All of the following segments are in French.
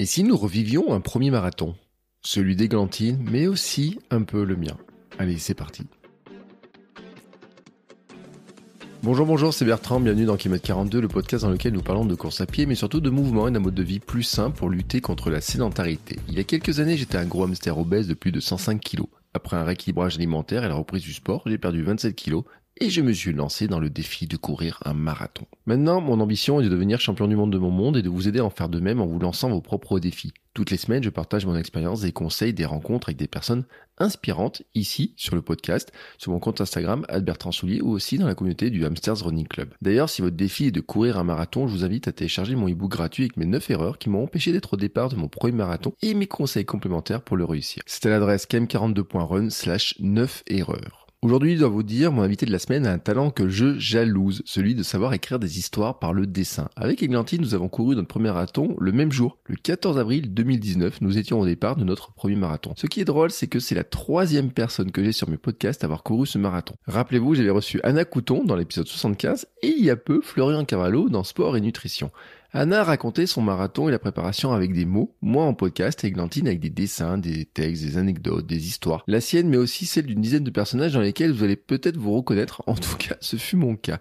Et si nous revivions un premier marathon? Celui d'Églantine, mais aussi un peu le mien. Allez, c'est parti. Bonjour, bonjour, c'est Bertrand, bienvenue dans Kilomètre 42, le podcast dans lequel nous parlons de course à pied, mais surtout de mouvement et d'un mode de vie plus sain pour lutter contre la sédentarité. Il y a quelques années, j'étais un gros hamster obèse de plus de 105 kg. Après un rééquilibrage alimentaire et la reprise du sport, j'ai perdu 27 kg et je me suis lancé dans le défi de courir un marathon. Maintenant, mon ambition est de devenir champion du monde de mon monde et de vous aider à en faire de même en vous lançant vos propres défis. Toutes les semaines, je partage mon expérience, des conseils, des rencontres avec des personnes inspirantes ici sur le podcast, sur mon compte Instagram Bertrand Soulier ou aussi dans la communauté du Hamsters Running Club. D'ailleurs, si votre défi est de courir un marathon, je vous invite à télécharger mon ebook gratuit avec mes 9 erreurs qui m'ont empêché d'être au départ de mon premier marathon et mes conseils complémentaires pour le réussir. C'est à l'adresse km42.run slash 9 erreurs. Aujourd'hui, je dois vous dire, mon invité de la semaine a un talent que je jalouse, celui de savoir écrire des histoires par le dessin. Avec Églantine, nous avons couru notre premier marathon le même jour, le 14 avril 2019. Nous étions au départ de notre premier marathon. Ce qui est drôle, c'est que c'est la troisième personne que j'ai sur mes podcasts à avoir couru ce marathon. Rappelez-vous, j'avais reçu Anna Couton dans l'épisode 75 et il y a peu Florian Cavallo dans Sport et Nutrition. Anna a raconté son marathon et la préparation avec des mots, moi en podcast et Glantine avec des dessins, des textes, des anecdotes, des histoires. La sienne mais aussi celle d'une dizaine de personnages dans lesquels vous allez peut-être vous reconnaître, en tout cas ce fut mon cas.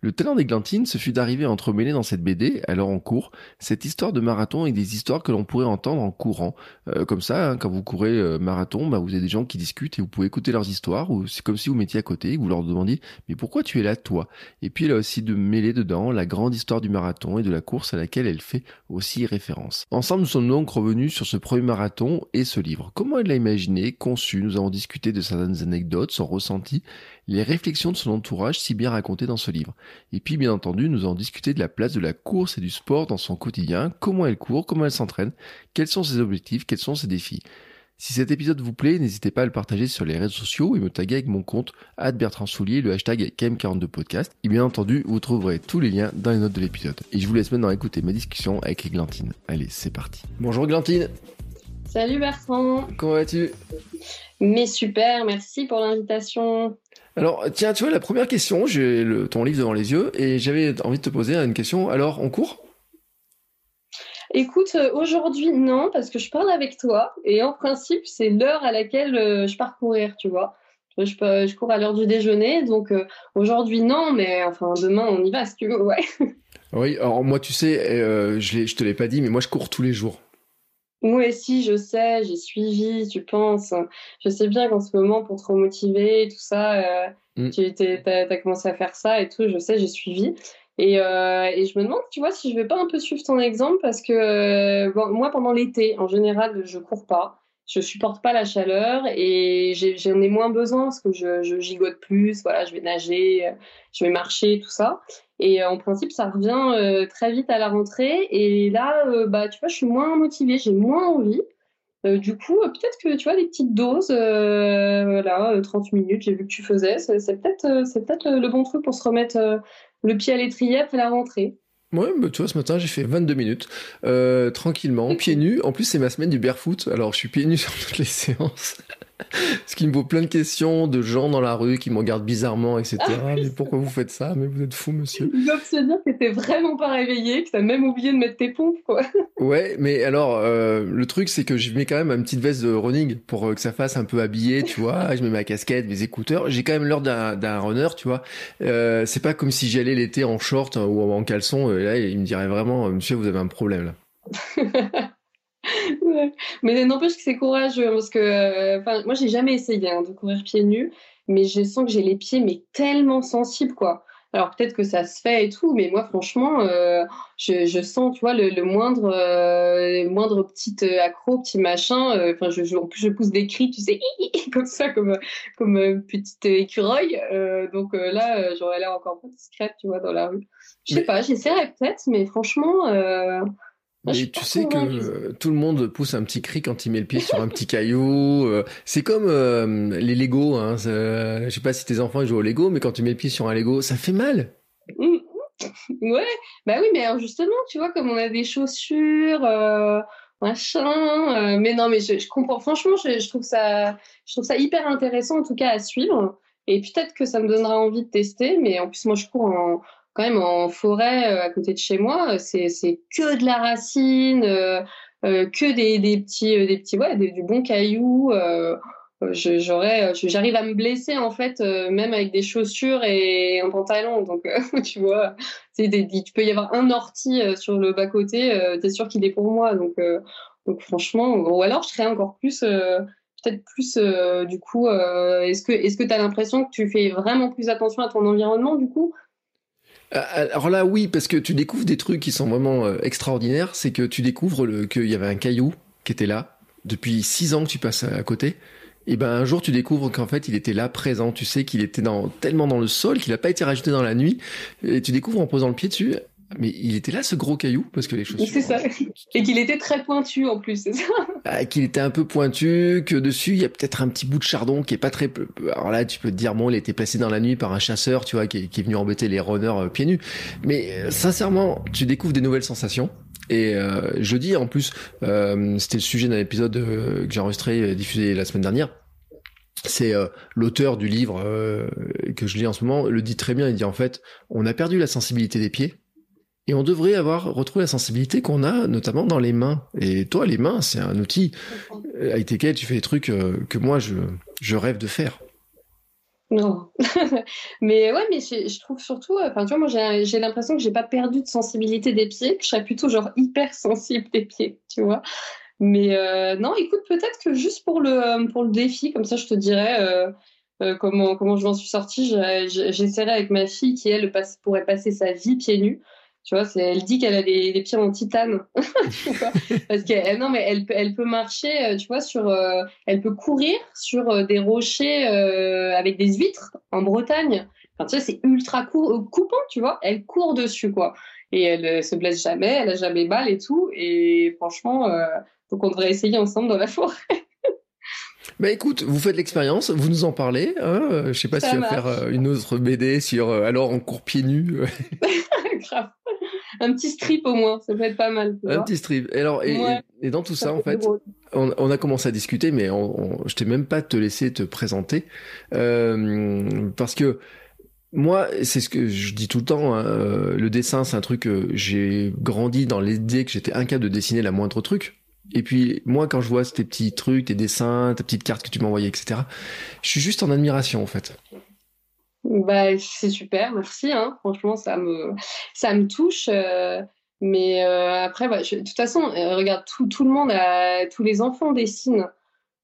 Le talent d'Églantine, ce fut d'arriver à entremêler dans cette BD, alors en cours, cette histoire de marathon et des histoires que l'on pourrait entendre en courant. Euh, comme ça, hein, quand vous courez euh, marathon, bah, vous avez des gens qui discutent et vous pouvez écouter leurs histoires, ou c'est comme si vous mettiez à côté et vous leur demandiez « mais pourquoi tu es là toi ?» Et puis il a aussi de mêler dedans la grande histoire du marathon et de la course à laquelle elle fait aussi référence. Ensemble, nous sommes donc revenus sur ce premier marathon et ce livre. Comment elle l'a imaginé, conçu, nous avons discuté de certaines anecdotes, son ressenti, les réflexions de son entourage si bien racontées dans ce livre. Et puis bien entendu, nous avons discuté de la place de la course et du sport dans son quotidien, comment elle court, comment elle s'entraîne, quels sont ses objectifs, quels sont ses défis. Si cet épisode vous plaît, n'hésitez pas à le partager sur les réseaux sociaux et me taguer avec mon compte Bertrand Soulier, le hashtag KM42podcast. Et bien entendu, vous trouverez tous les liens dans les notes de l'épisode. Et je vous laisse maintenant écouter ma discussion avec Églantine. Allez, c'est parti. Bonjour Églantine. Salut Bertrand. Comment vas-tu? Mais super, merci pour l'invitation. Alors, tiens, tu vois, la première question, j'ai ton livre devant les yeux et j'avais envie de te poser une question. Alors, en cours Écoute, euh, aujourd'hui, non, parce que je parle avec toi et en principe, c'est l'heure à laquelle euh, je pars courir, tu vois. Je, je cours à l'heure du déjeuner, donc euh, aujourd'hui, non, mais enfin, demain, on y va si tu veux, ouais. Oui, alors moi, tu sais, je, je te l'ai pas dit, mais moi, je cours tous les jours. Moi aussi, je sais, j'ai suivi, tu penses. Je sais bien qu'en ce moment, pour te remotiver, tout ça, euh, mm. tu as, commencé à faire ça et tout, je sais, j'ai suivi. Et, euh, et, je me demande, tu vois, si je vais pas un peu suivre ton exemple, parce que euh, moi, pendant l'été, en général, je cours pas. Je supporte pas la chaleur et j'en ai, moins besoin parce que je, gigote plus, voilà, je vais nager, je vais marcher, tout ça. Et euh, en principe, ça revient euh, très vite à la rentrée. Et là, euh, bah, tu vois, je suis moins motivée, j'ai moins envie. du coup, peut-être que tu vois, des petites doses, voilà, 30 minutes, j'ai vu que tu faisais, c'est peut-être le bon truc pour se remettre le pied à l'étrier après la rentrée. Ouais, bah, tu vois, ce matin, j'ai fait 22 minutes, tranquillement, pieds nus. En plus, c'est ma semaine du barefoot, alors je suis pieds nus sur toutes les séances. Ce qui me vaut plein de questions de gens dans la rue qui me regardent bizarrement, etc. Ah mais pourquoi vous faites ça? Mais vous êtes fou, monsieur. Ils doivent se dire que t'es vraiment pas réveillé, que t'as même oublié de mettre tes pompes, quoi. Ouais, mais alors, euh, le truc, c'est que je mets quand même une petite veste de running pour euh, que ça fasse un peu habillé, tu vois. Je mets ma casquette, mes écouteurs. J'ai quand même l'heure d'un runner, tu vois. Euh, c'est pas comme si j'allais l'été en short ou en caleçon. Et là, il me dirait vraiment, monsieur, vous avez un problème, là. Mais n'empêche que c'est courageux hein, parce que euh, moi j'ai jamais essayé hein, de courir pieds nus, mais je sens que j'ai les pieds mais tellement sensibles quoi. Alors peut-être que ça se fait et tout, mais moi franchement, euh, je, je, sens, tu vois, le, le moindre, euh, moindre petite accro, petit machin. Euh, enfin, je, je, plus je pousse des cris, tu sais, comme ça, comme comme petite écureuil. donc là, j'aurais l'air encore pas discrète, tu vois, dans la rue. Je sais pas, j'essaierai peut-être, mais franchement. Mais tu sais que tout le monde pousse un petit cri quand il met le pied sur un petit caillou. Euh, c'est comme euh, les Lego. Hein, je sais pas si tes enfants jouent au Lego, mais quand tu mets le pied sur un Lego, ça fait mal. Mmh. Ouais, bah oui, mais alors justement, tu vois, comme on a des chaussures, euh, machin. mais non, mais je, je comprends. Franchement, je, je, trouve ça, je trouve ça hyper intéressant en tout cas à suivre. Et peut-être que ça me donnera envie de tester. Mais en plus, moi, je cours en quand même en forêt euh, à côté de chez moi, c'est c'est que de la racine, euh, euh, que des, des petits des petits ouais du bon caillou. j'aurais j'arrive à me blesser en fait même avec des chaussures et un pantalon donc tu vois c'est tu peux y avoir un ortie sur le bas côté t'es sûr qu'il est pour moi donc donc franchement ou alors je serais encore plus peut-être plus du coup est-ce que est-ce que tu as l'impression que tu fais vraiment plus attention à ton environnement du coup? euh, alors là, oui, parce que tu découvres des trucs qui sont vraiment euh, extraordinaires. C'est que tu découvres qu'il y avait un caillou qui était là depuis six ans que tu passes à côté. Et ben un jour, tu découvres qu'en fait, il était là, présent. Tu sais qu'il était tellement dans le sol qu'il n'a pas été rajouté dans la nuit. Et tu découvres en posant le pied dessus, mais il était là, ce gros caillou, parce que les chaussures. C'est ça. Et qu'il était très pointu en plus, c'est ça. Ah, qu'il était un peu pointu, que dessus il y a peut-être un petit bout de chardon qui est pas très. Alors là, tu peux te dire bon, il a été placé dans la nuit par un chasseur, tu vois, qui est, venu embêter les runners euh, pieds nus. Mais euh, sincèrement, tu découvres des nouvelles sensations. Et euh, je dis en plus, c'était le sujet d'un épisode que j'ai enregistré, diffusé la semaine dernière c'est l'auteur du livre que je lis en ce moment le dit très bien. Il dit en fait, on a perdu la sensibilité des pieds et on devrait avoir retrouvé la sensibilité qu'on a, notamment dans les mains. Et toi, les mains, c'est un outil euh, avec lesquels tu fais des trucs euh, que moi, je, rêve de faire. Non. mais ouais, mais je trouve surtout, enfin, tu vois, moi, j'ai l'impression que j'ai pas perdu de sensibilité des pieds, que je serais plutôt genre hyper sensible des pieds, tu vois. Mais euh, non, écoute, peut-être que juste pour le, pour le défi, comme ça, je te dirais comment, comment je m'en suis sortie. J'essaierai avec ma fille qui, elle, pourrait passer sa vie pieds nus. Tu vois, elle dit qu'elle a des, des, pieds en titane. Parce qu'elle, non, mais elle, elle peut marcher, euh, tu vois, sur, euh, elle peut courir sur euh, des rochers avec des huîtres en Bretagne. Enfin, tu vois, c'est ultra coupant, tu vois. Elle court dessus, quoi. Et elle se blesse jamais, elle a jamais mal et tout. Et franchement, donc on devrait essayer ensemble dans la forêt. Bah écoute, vous faites l'expérience, vous nous en parlez. Hein je sais pas si tu vas faire une autre BD sur alors on court pieds nus. Grave un petit strip au moins, ça peut être pas mal. Un petit strip. Et alors, et, et dans tout ça, en fait, on, on, a commencé à discuter, mais on, je t'ai même pas te laisser te présenter euh, parce que moi, c'est ce que je dis tout le temps. Hein, euh, le dessin, c'est un truc que j'ai grandi dans l'idée que j'étais incapable de dessiner la moindre truc. Et puis moi, quand je vois tes petits trucs, tes dessins, tes petites cartes que tu m'envoyais, etc., je suis juste en admiration en fait. Bah, c'est super, merci. Hein. Franchement, ça me, ça me touche. Euh, mais euh, après, bah, de toute façon, euh, regarde, tout, tout le monde, a, tous les enfants dessinent.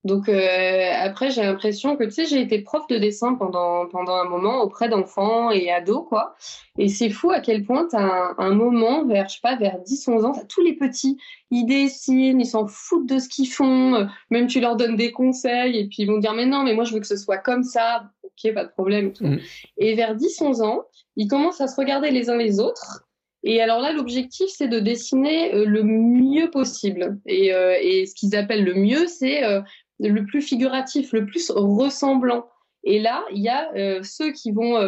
Donc euh, après, j'ai l'impression que tu sais, j'ai été prof de dessin pendant pendant un moment auprès d'enfants et ados quoi. Et c'est fou à quel point tu un, moment vers je sais pas vers 10 11 ans, tous les petits, ils dessinent, ils s'en foutent de ce qu'ils font, même tu leur donnes des conseils et puis ils vont dire mais non, mais moi je veux que ce soit comme ça. OK, pas de problème tout. Mmh. Et vers 10 11 ans, ils commencent à se regarder les uns les autres et alors là, l'objectif, c'est de dessiner euh, le mieux possible. Et, euh, et ce qu'ils appellent le mieux, c'est euh, le plus figuratif, le plus ressemblant. Et là, il y a euh, ceux qui vont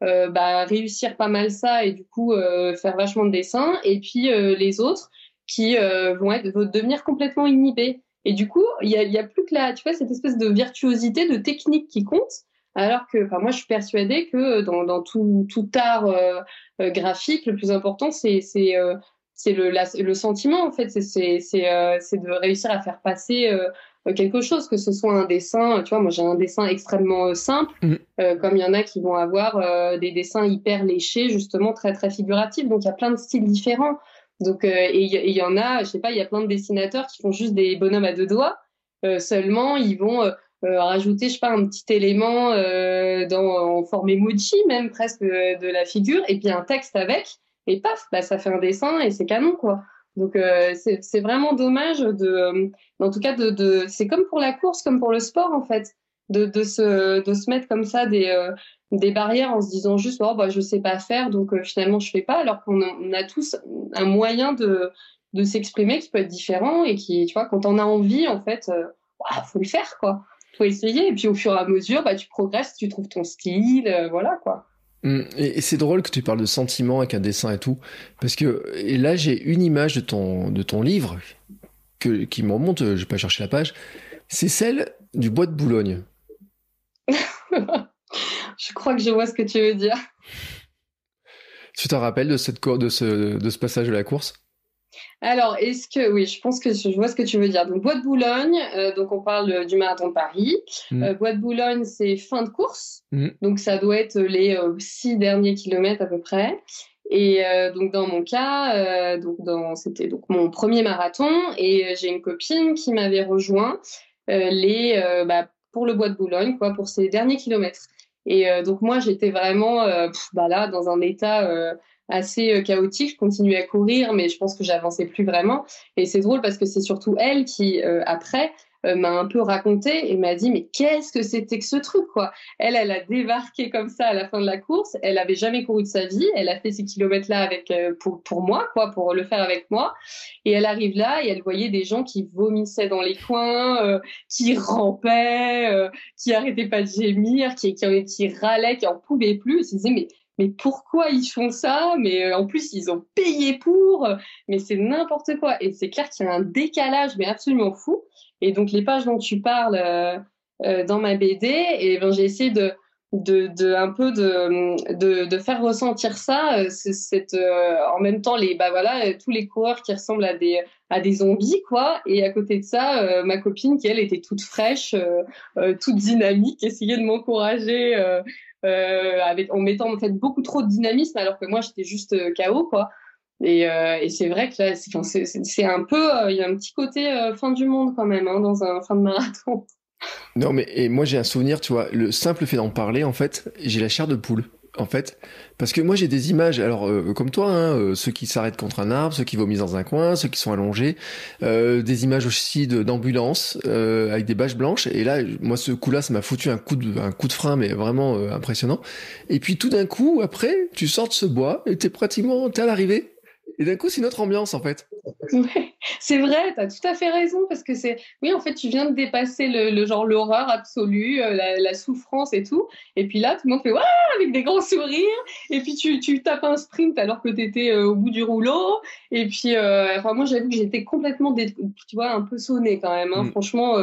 bah, réussir pas mal ça et du coup faire vachement de dessins, et puis les autres qui vont, être, vont devenir complètement inhibés. Et du coup, il y a, a, plus que là, tu vois, cette espèce de virtuosité, de technique qui compte. Alors que, enfin, moi, je suis persuadée que dans, dans tout, tout art graphique, le plus important, c'est c'est c'est le, le sentiment en fait. C'est c'est c'est de réussir à faire passer euh, quelque chose, que ce soit un dessin, tu vois, moi j'ai un dessin extrêmement euh, simple, mm. euh, comme il y en a qui vont avoir des dessins hyper léchés, justement très très figuratifs, donc il y a plein de styles différents. Donc et il y, en a, je sais pas, il y a plein de dessinateurs qui font juste des bonhommes à deux doigts. seulement, ils vont rajouter, je sais pas, un petit élément dans, en forme emoji même presque de la figure, et puis un texte avec, et paf, bah, ça fait un dessin et c'est canon, quoi. Donc c'est vraiment dommage de, en tout cas de, de c'est comme pour la course, comme pour le sport en fait, de, de se de se mettre comme ça des des barrières en se disant juste oh bah je sais pas faire donc euh, finalement je fais pas alors qu'on a, tous un moyen de de s'exprimer qui peut être différent et qui tu vois quand on a envie en fait euh, faut le faire quoi faut essayer et puis au fur et à mesure bah tu progresses tu trouves ton style euh, voilà quoi mmh. et, c'est drôle que tu parles de sentiments avec un dessin et tout parce que et là j'ai une image de ton de ton livre que qui me remonte je vais pas chercher la page c'est celle du bois de Boulogne Je crois que je vois ce que tu veux dire. Tu te rappelles de, cette de, ce, de ce passage de la course? Alors, est-ce que oui, je pense que je vois ce que tu veux dire. Donc, Bois de Boulogne, euh, donc on parle du marathon de Paris. Mm. Euh, Bois de Boulogne, c'est fin de course, mm. donc ça doit être les euh, six derniers kilomètres à peu près. Et donc dans mon cas, donc dans c'était donc mon premier marathon, et j'ai une copine qui m'avait rejoint les bah, pour le Bois de Boulogne, quoi, pour ces derniers kilomètres. Et euh, donc moi, j'étais vraiment euh, bah là dans un état euh, assez chaotique. Je continuais à courir, mais je pense que j'avançais plus vraiment. Et c'est drôle parce que c'est surtout elle qui, après, euh, m'a un peu raconté et m'a dit mais qu'est-ce que c'était que ce truc quoi? Elle, elle a débarqué comme ça à la fin de la course. Elle avait jamais couru de sa vie. Elle a fait ces kilomètres là avec euh, pour pour moi quoi, pour le faire avec moi. Et elle arrive là et elle voyait des gens qui vomissaient dans les coins, euh, qui rampaient, qui arrêtaient pas de gémir, qui qui, râlaient, qui en pouvaient plus. Ils se disaient mais mais pourquoi ils font ça? Mais en plus, ils ont payé pour. Mais c'est n'importe quoi. Et c'est clair qu'il y a un décalage, mais absolument fou. Et donc les pages dont tu parles euh, euh, dans ma BD, et ben j'ai essayé de de, de, un peu de, de, de, faire ressentir ça, euh, cette, en même temps les bah voilà tous les coureurs qui ressemblent à des à des zombies quoi, et à côté de ça ma copine qui elle était toute fraîche, toute dynamique, essayait de m'encourager avec en mettant en fait beaucoup trop de dynamisme alors que moi j'étais juste KO quoi. Et, euh, et c'est vrai que là, c'est un peu, euh, il y a un petit côté euh, fin du monde quand même hein, dans un fin de marathon. Non, mais et moi j'ai un souvenir, tu vois, le simple fait d'en parler, en fait, j'ai la chair de poule. En fait, parce que moi j'ai des images, alors comme toi, hein, ceux qui s'arrêtent contre un arbre, ceux qui vomissent dans un coin, ceux qui sont allongés, des images aussi d'ambulance avec des bâches blanches. Et là, moi ce coup-là, ça m'a foutu un coup de un coup de frein, mais vraiment impressionnant. Et puis tout d'un coup, après, tu sors de ce bois et t'es pratiquement t'es à l'arrivée. Et d'un coup, c'est notre ambiance en fait. c'est vrai, tu as tout à fait raison parce que c'est, oui, en fait, tu viens de dépasser le, genre l'horreur absolue, euh, la, souffrance et tout. Et puis là, tout le monde fait waouh avec des grands sourires. Et puis tu, tu tapes un sprint alors que tu étais euh, au bout du rouleau. Et puis, euh, enfin, moi, j'avoue que j'étais complètement, tu vois, un peu sonnée quand même. Hein. Mm. Franchement,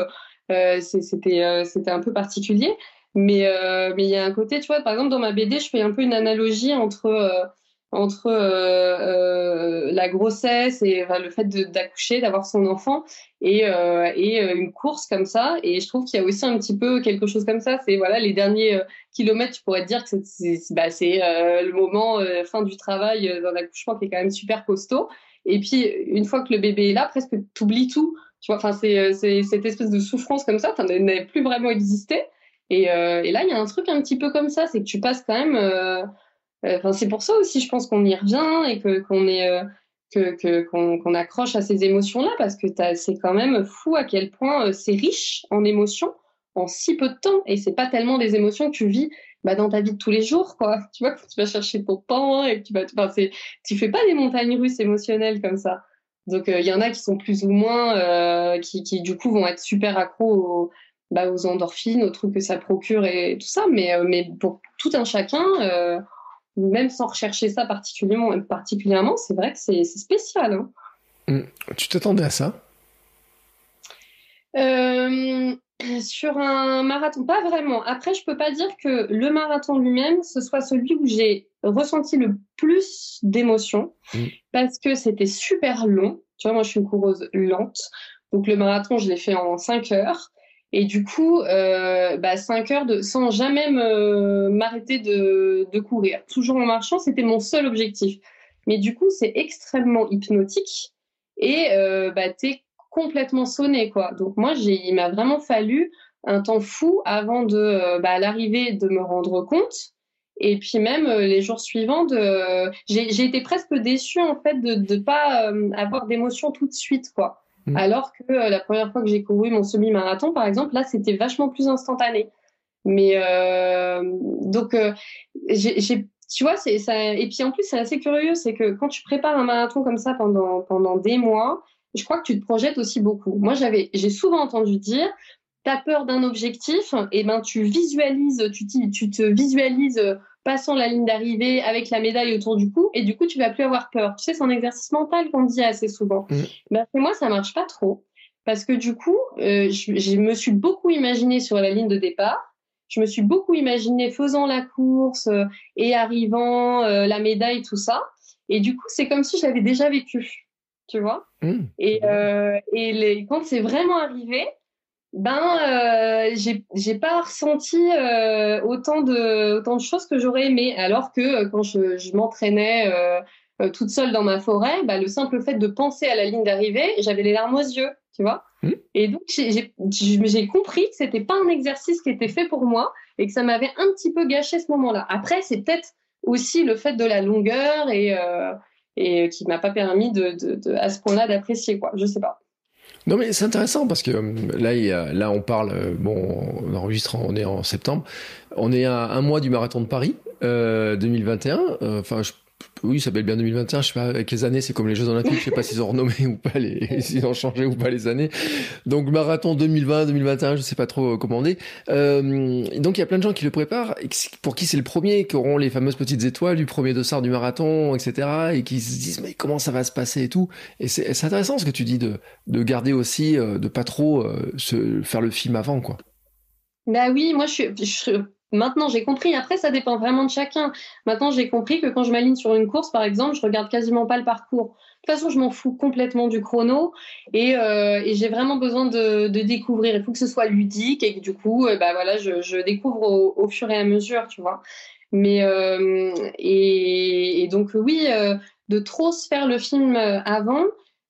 c'était, c'était un peu particulier. Mais mais il y a un côté, tu vois, par exemple, dans ma BD, je fais un peu une analogie entre entre euh, euh, la grossesse et le fait d'accoucher, d'avoir son enfant et, euh, et euh, une course comme ça. Et je trouve qu'il y a aussi un petit peu quelque chose comme ça. C'est voilà les derniers euh, kilomètres, tu pourrais te dire que c'est bah, le moment fin du travail d'un accouchement qui est quand même super costaud. Et puis une fois que le bébé est là, presque t'oublies tout. Tu vois, enfin c'est cette espèce de souffrance comme ça, ça n'avait plus vraiment existé. Et, et là, il y a un truc un petit peu comme ça, c'est que tu passes quand même enfin, c'est pour ça aussi, je pense qu'on y revient et que qu'on est euh, que qu'on accroche à ces émotions-là parce que c'est quand même fou à quel point euh, c'est riche en émotions en si peu de temps et c'est pas tellement des émotions que tu vis bah, dans ta vie de tous les jours quoi. Tu vois quand tu vas chercher ton temps et que tu vas enfin c'est tu fais pas des montagnes russes émotionnelles comme ça. Donc il y en a qui sont plus ou moins euh, qui, qui du coup vont être super accros aux, bah, aux endorphines aux trucs que ça procure et tout ça mais mais pour tout un chacun euh, même sans rechercher ça particulièrement, particulièrement c'est vrai que c'est spécial. Hein. Hum, tu t'attendais à ça? Euh, Sur un marathon, pas vraiment. Après, je peux pas dire que le marathon lui-même, ce soit celui où j'ai ressenti le plus d'émotions, hum. parce que c'était super long. Tu vois, moi, je suis une coureuse lente. Donc, le marathon, je l'ai fait en 5 heures. Et du coup, euh, bah, 5 heures de, sans jamais m'arrêter de, de courir, toujours en marchant, c'était mon seul objectif. Mais du coup, c'est extrêmement hypnotique et euh, bah, t'es complètement sonné quoi. Donc moi, j'ai, il m'a vraiment fallu un temps fou avant de bah, l'arrivée de me rendre compte. Et puis même les jours suivants, de... j'ai été presque déçue en fait de ne pas avoir d'émotion tout de suite, quoi. Mmh. Alors que la première fois que j'ai couru mon semi-marathon, par exemple, là, c'était vachement plus instantané. Mais euh, donc, euh, j'ai, tu vois, c'est ça. Et puis en plus, c'est assez curieux, c'est que quand tu prépares un marathon comme ça pendant pendant des mois, je crois que tu te projettes aussi beaucoup. Moi, j'avais, j'ai souvent entendu dire, t'as peur d'un objectif, et ben tu visualises, tu, tu te visualises passant la ligne d'arrivée avec la médaille autour du cou, et du coup, tu vas plus avoir peur. Tu sais, c'est un exercice mental qu'on dit assez souvent. Mmh. Ben, moi, ça marche pas trop. Parce que du coup, euh, je, je, me suis beaucoup imaginé sur la ligne de départ je me suis beaucoup imaginé faisant la course euh, et arrivant, euh, la médaille, tout ça. Et du coup, c'est comme si je l'avais déjà vécu, tu vois. Mmh. Et, et les, quand c'est vraiment arrivé, ben, j'ai pas ressenti autant de autant de choses que j'aurais aimé. Alors que quand je, je m'entraînais toute seule dans ma forêt, bah, le simple fait de penser à la ligne d'arrivée, j'avais les larmes aux yeux, tu vois. Hmm. Et donc, j'ai compris que c'était pas un exercice qui était fait pour moi et que ça m'avait un petit peu gâché ce moment-là. Après, c'est peut-être aussi le fait de la longueur et, euh, et qui m'a pas permis de, de, à ce point-là d'apprécier, quoi. Je sais pas. Non mais c'est intéressant parce que euh, là, il y a, là on parle, euh, bon, on enregistre, on est en septembre, on est à un mois du marathon de Paris euh, 2021. Enfin, je oui, ça s'appelle bien 2021. Je sais pas avec les années, c'est comme les Jeux Olympiques. Je sais pas s'ils ont renommé ou pas les, s'ils ont changé ou pas les années. Donc marathon 2020, 2021, je sais pas trop comment on est. Euh, donc il y a plein de gens qui le préparent, pour qui c'est le premier, qui auront les fameuses petites étoiles du premier dossard du marathon, etc. Et qui se disent mais comment ça va se passer et tout. Et c'est intéressant ce que tu dis de de garder aussi, euh, de pas trop euh, se faire le film avant quoi. Bah oui, moi je suis, je Maintenant, j'ai compris. Après, ça dépend vraiment de chacun. Maintenant, j'ai compris que quand je m'aligne sur une course, par exemple, je regarde quasiment pas le parcours. De toute façon, je m'en fous complètement du chrono et, euh, j'ai vraiment besoin de, découvrir. Il faut que ce soit ludique et que du coup, euh, bah voilà, je, découvre au, fur et à mesure, tu vois. Mais euh, et, donc oui, euh, de trop se faire le film avant,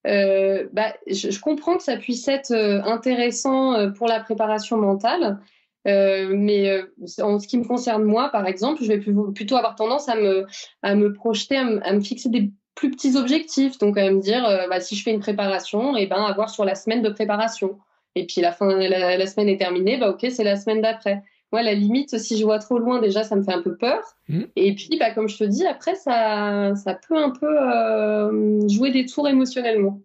bah, je, comprends que ça puisse être intéressant pour la préparation mentale. Euh, mais euh, en ce qui me concerne moi, par exemple, je vais plutôt avoir tendance à me, à me projeter, à me, fixer des plus petits objectifs. Donc à me dire, euh, bah, si je fais une préparation, et eh ben avoir sur la semaine de préparation. Et puis la fin, la, la semaine est terminée, bah ok, c'est la semaine d'après. Moi, la limite, si je vois trop loin, déjà, ça me fait un peu peur. Mmh. Et puis, bah, comme je te dis, après, ça, ça peut un peu jouer des tours émotionnellement.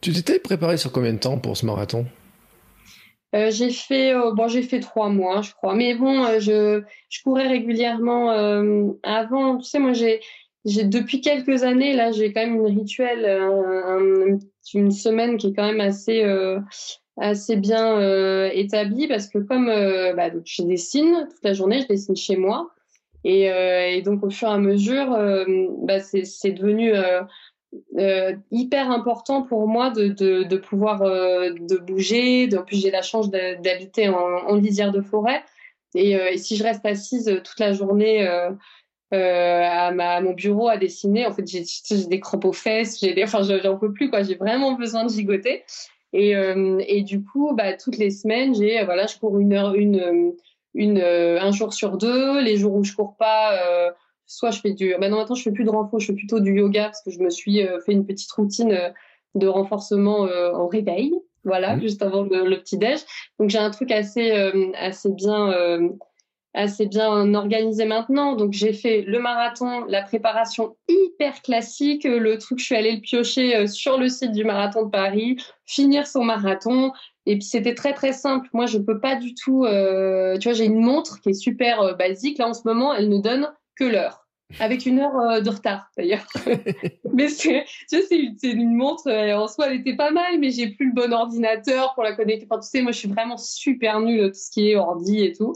Tu t'étais préparé sur combien de temps pour ce marathon? Euh, j'ai fait euh, bon j'ai fait trois mois je crois. Mais bon euh, je je courais régulièrement avant. Tu sais moi j'ai j'ai depuis quelques années là j'ai quand même une rituel une semaine qui est quand même assez assez bien établie parce que comme bah, je dessine toute la journée je dessine chez moi. Et, et donc au fur et à mesure bah, c'est c'est devenu euh, hyper important pour moi de, de, pouvoir euh, de bouger. En plus, j'ai la chance d'habiter en, en, lisière de forêt. Et, euh, si je reste assise toute la journée euh, à, ma, mon bureau à dessiner, en fait, j'ai des crampes aux fesses, j'ai enfin, j'en peux plus. J'ai vraiment besoin de gigoter. Et, et du coup, bah, toutes les semaines, voilà, je cours une heure, une, une, un jour sur deux. Les jours où je cours pas soit je fais du. Bah non, maintenant je fais plus de renfort, je fais plutôt du yoga parce que je me suis euh, fait une petite routine euh, de renforcement euh, en réveil, voilà, mmh. juste avant le, petit déj. Donc j'ai un truc assez assez bien assez bien organisé maintenant. Donc j'ai fait le marathon, la préparation hyper classique, le truc je suis allée le piocher sur le site du marathon de Paris, finir son marathon. Et puis c'était très très simple. Moi je peux pas du tout. tu vois j'ai une montre qui est super basique là en ce moment. Elle ne donne que l'heure. Avec une heure euh, de retard d'ailleurs. mais c'est, une montre, euh, en soi elle était pas mal, mais j'ai plus le bon ordinateur pour la connecter. Enfin, tu sais, moi je suis vraiment super nulle tout ce qui est ordi et tout.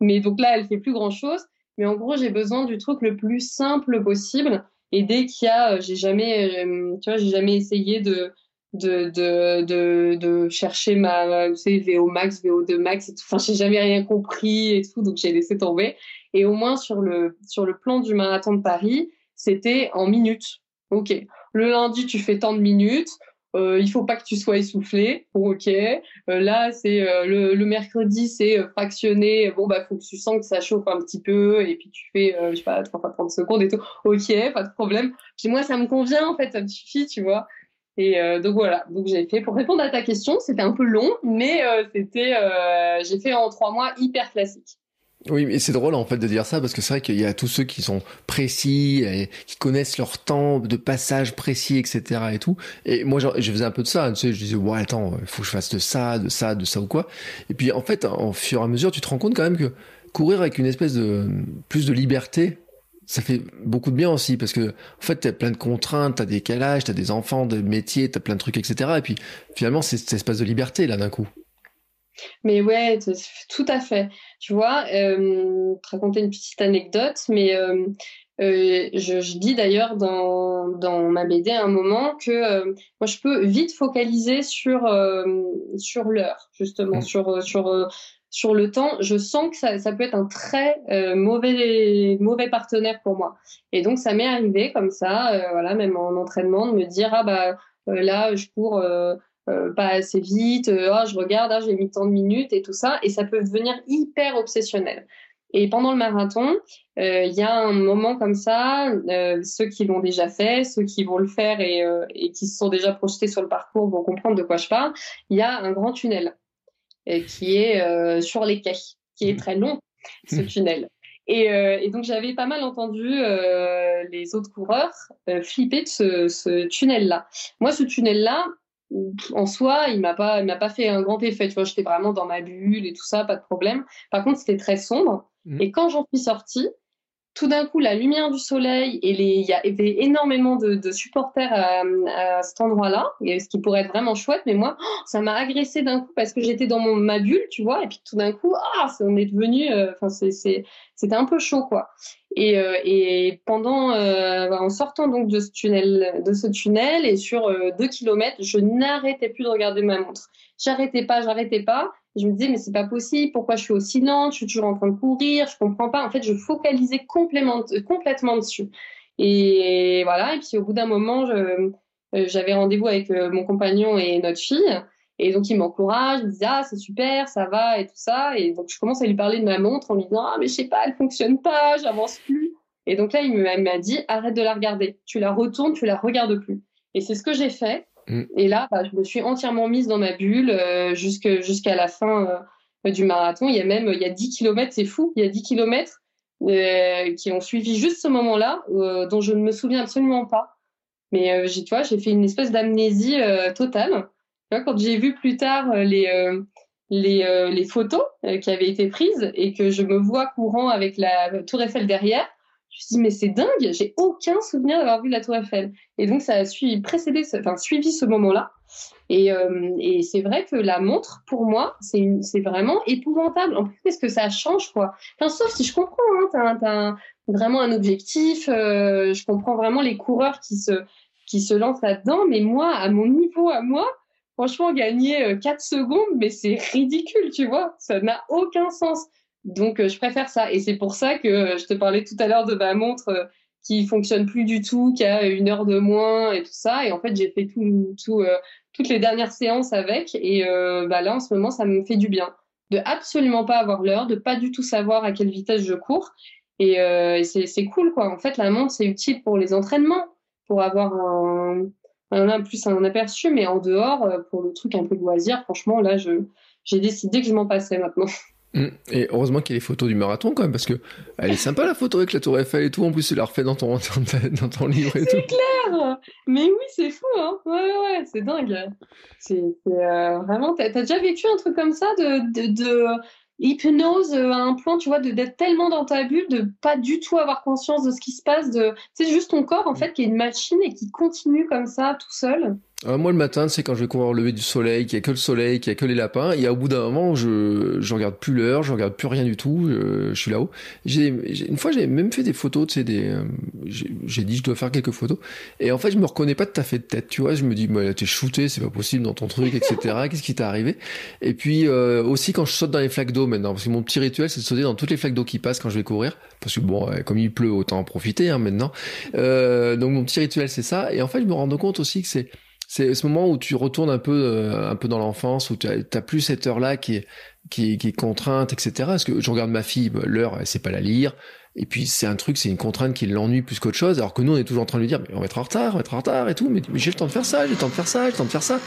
Mais donc là, elle fait plus grand chose. Mais en gros, j'ai besoin du truc le plus simple possible. Et dès qu'il y a, euh, j'ai jamais, tu vois, j'ai jamais essayé de, de, de, de, de chercher ma, tu sais, VO max, VO2 max et tout. Enfin, j'ai jamais rien compris et tout, donc j'ai laissé tomber. Et au moins sur le, sur le plan du marathon de Paris, c'était en minutes. Ok. Le lundi, tu fais tant de minutes. euh, il faut pas que tu sois essoufflé. Bon, ok. Euh, là, c'est euh, le, le, mercredi, c'est euh, fractionné. Bon, bah, faut que tu sens que ça chauffe un petit peu, et puis tu fais, je sais pas, 3 fois 30 secondes et tout. Ok, pas de problème. Puis moi, ça me convient, en fait, ça me suffit, tu vois. Et donc voilà, donc j'ai fait pour répondre à ta question, c'était un peu long, mais c'était, j'ai fait en trois mois hyper classique. Oui, mais c'est drôle en fait de dire ça parce que c'est vrai qu'il y a tous ceux qui sont précis, et qui connaissent leur temps de passage précis, etc. et tout. Et moi, je, faisais un peu de ça. Tu sais, je disais, ouais, attends, il faut que je fasse de ça, de ça, de ça ou quoi. Et puis en fait, en fur et à mesure, tu te rends compte quand même que courir avec une espèce de plus de liberté, ça fait beaucoup de bien aussi parce que en fait, t'as plein de contraintes, t'as des calages, t'as des enfants, des métiers, t'as plein de trucs, etc. Et puis finalement, c'est cet espace de liberté là d'un coup. Mais ouais, tout à fait. Tu vois, euh, te raconter une petite anecdote, mais euh, euh, je, je, dis d'ailleurs dans, dans ma BD à un moment que euh, moi je peux vite focaliser sur sur l'heure justement, mmh. sur sur sur le temps. Je sens que ça, peut être un très mauvais mauvais partenaire pour moi. Et donc ça m'est arrivé comme ça, voilà, même en entraînement, de me dire ah bah là je cours euh, pas assez vite, euh, oh, je regarde, ah, j'ai mis tant de minutes et tout ça, et ça peut devenir hyper obsessionnel. Et pendant le marathon, euh, il y a un moment comme ça, ceux qui l'ont déjà fait, ceux qui vont le faire et, et, qui se sont déjà projetés sur le parcours vont comprendre de quoi je parle. Il y a un grand tunnel qui est sur les quais, qui est très long, ce tunnel. Et, et donc j'avais pas mal entendu les autres coureurs flipper de ce, ce tunnel-là. Moi, ce tunnel-là, en soi, il m'a pas, il m'a pas fait un grand effet. Tu vois, j'étais vraiment dans ma bulle et tout ça, pas de problème. Par contre, c'était très sombre. Mmh. Et quand j'en suis sortie, tout d'un coup, la lumière du soleil et il y avait énormément de, supporters à, à cet endroit-là, ce qui pourrait être vraiment chouette. Mais moi, oh, ça m'a agressé d'un coup parce que j'étais dans mon, ma bulle, tu vois. Et puis tout d'un coup, ah, on est devenu, euh, enfin, c'était un peu chaud, quoi. Et, euh, pendant, euh, en sortant donc de ce tunnel, de ce tunnel et sur euh, deux kilomètres, je n'arrêtais plus de regarder ma montre. J'arrêtais pas, j'arrêtais pas. Je me disais, mais c'est pas possible, pourquoi je suis aussi lente, je suis toujours en train de courir, je comprends pas. En fait, je focalisais complètement, complètement dessus. Et voilà, et puis au bout d'un moment, euh, j'avais rendez-vous avec euh, mon compagnon et notre fille. Et donc, il m'encourage, il me dit, ah, c'est super, ça va, et tout ça. Et donc, je commence à lui parler de ma montre en lui disant, ah, mais je sais pas, elle fonctionne pas, j'avance plus. Et donc là, il m'a dit, arrête de la regarder. Tu la retournes, tu la regardes plus. Et c'est ce que j'ai fait. Mm. Et là, bah, je me suis entièrement mise dans ma bulle euh, jusqu'à la fin euh, du marathon. Il y a même il y a 10 kilomètres, c'est fou, il y a 10 kilomètres euh, qui ont suivi juste ce moment-là, euh, dont je ne me souviens absolument pas. Mais euh, j'ai, tu vois, j'ai fait une espèce d'amnésie totale. Quand j'ai vu plus tard les les, les photos qui avaient été prises et que je me vois courant avec la Tour Eiffel derrière, me suis dit, mais c'est dingue, j'ai aucun souvenir d'avoir vu la Tour Eiffel. Et donc, ça a suivi, précédé, enfin, suivi ce moment-là. Et, euh, et c'est vrai que la montre, pour moi, c'est vraiment épouvantable. En plus, qu'est-ce que ça change, quoi? Enfin, sauf si je comprends, hein, t'as, vraiment un objectif, euh, je comprends vraiment les coureurs qui se, qui se lancent là-dedans, mais moi, à mon niveau, à moi, franchement, gagner 4 euh, secondes, mais c'est ridicule, tu vois? Ça n'a aucun sens. Donc, euh, je préfère ça. Et c'est pour ça que euh, je te parlais tout à l'heure de ma montre euh, qui fonctionne plus du tout, qui a une heure de moins et tout ça. Et en fait, j'ai fait tout, tout, toutes les dernières séances avec. Et bah là, en ce moment, ça me fait du bien de absolument pas avoir l'heure, de pas du tout savoir à quelle vitesse je cours. Et, euh, c'est cool, quoi. En fait, la montre, c'est utile pour les entraînements, pour avoir un, un, plus un aperçu, mais en dehors, pour le truc un peu loisir, franchement, là, je j'ai décidé que je m'en passais maintenant. Mm. Et heureusement qu'il y a les photos du marathon quand même, parce que elle est sympa la photo avec la tour Eiffel et tout. En plus, tu l'as refait dans ton, dans ton livre et tout. C'est clair Mais oui, c'est fou, hein Ouais, ouais, c'est dingue. C'est euh, vraiment... T'as déjà vécu un truc comme ça de, de, de hypnose euh, à un point, tu vois, d'être tellement dans ta bulle, de pas du tout avoir conscience de ce qui se passe. De... C'est juste ton corps, en fait, qui est une machine et qui continue comme ça, tout seul. Euh, moi, le matin, c'est quand je vais courir au lever du soleil, qu'il y a que le soleil, qu'il y a que les lapins. Et au bout d'un moment, je je regarde plus l'heure, je regarde plus rien du tout. Je, je suis là-haut. J'ai une fois, j'ai même fait des photos, tu sais, des. Euh, j'ai dit, je dois faire quelques photos. Et en fait, je me reconnais pas tout à fait de tête, tu vois. Je me dis, bah, t'es shooté, c'est pas possible dans ton truc, etc. Qu'est-ce qui t'est arrivé? Et puis euh, aussi quand je saute dans les flaques d'eau maintenant, parce que mon petit rituel, c'est de sauter dans toutes les flaques d'eau qui passent quand je vais courir, parce que bon, comme il pleut, autant en profiter hein, maintenant. donc mon petit rituel, c'est ça. Et en fait, je me rends compte aussi que c'est c'est ce moment où tu retournes un peu, euh, un peu dans l'enfance, où tu as, plus cette heure-là qui est, qui, est, contrainte, etc. Parce que je regarde ma fille, bah, l'heure, elle sait pas la lire. Et puis c'est un truc, c'est une contrainte qui l'ennuie plus qu'autre chose. Alors que nous, on est toujours en train de lui dire, mais on va être en retard, on va être en retard et tout. Mais, j'ai le temps de faire ça, j'ai le temps de faire ça, j'ai le temps de faire ça.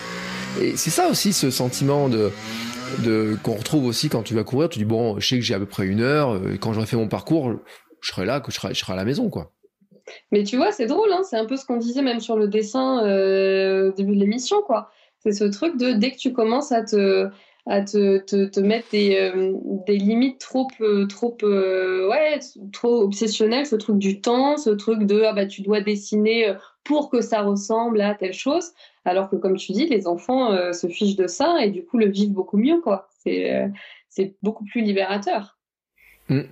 Et c'est ça aussi, ce sentiment de, de qu'on retrouve aussi quand tu vas courir. Tu dis bon, je sais que j'ai à peu près une heure. Euh, et quand j'aurai fait mon parcours, je serai là, que je serai, je serai à la maison, quoi. Mais tu vois, c'est drôle, hein c'est un peu ce qu'on disait même sur le dessin euh, au début de l'émission, quoi. C'est ce truc de dès que tu commences à te, à te, te mettre des, euh, des limites trop, euh, trop, ouais, trop obsessionnelles, ce truc du temps, ce truc de ah bah, tu dois dessiner pour que ça ressemble à telle chose, alors que comme tu dis, les enfants se fichent de ça et du coup le vivent beaucoup mieux, quoi. C'est c'est beaucoup plus libérateur. Il mm.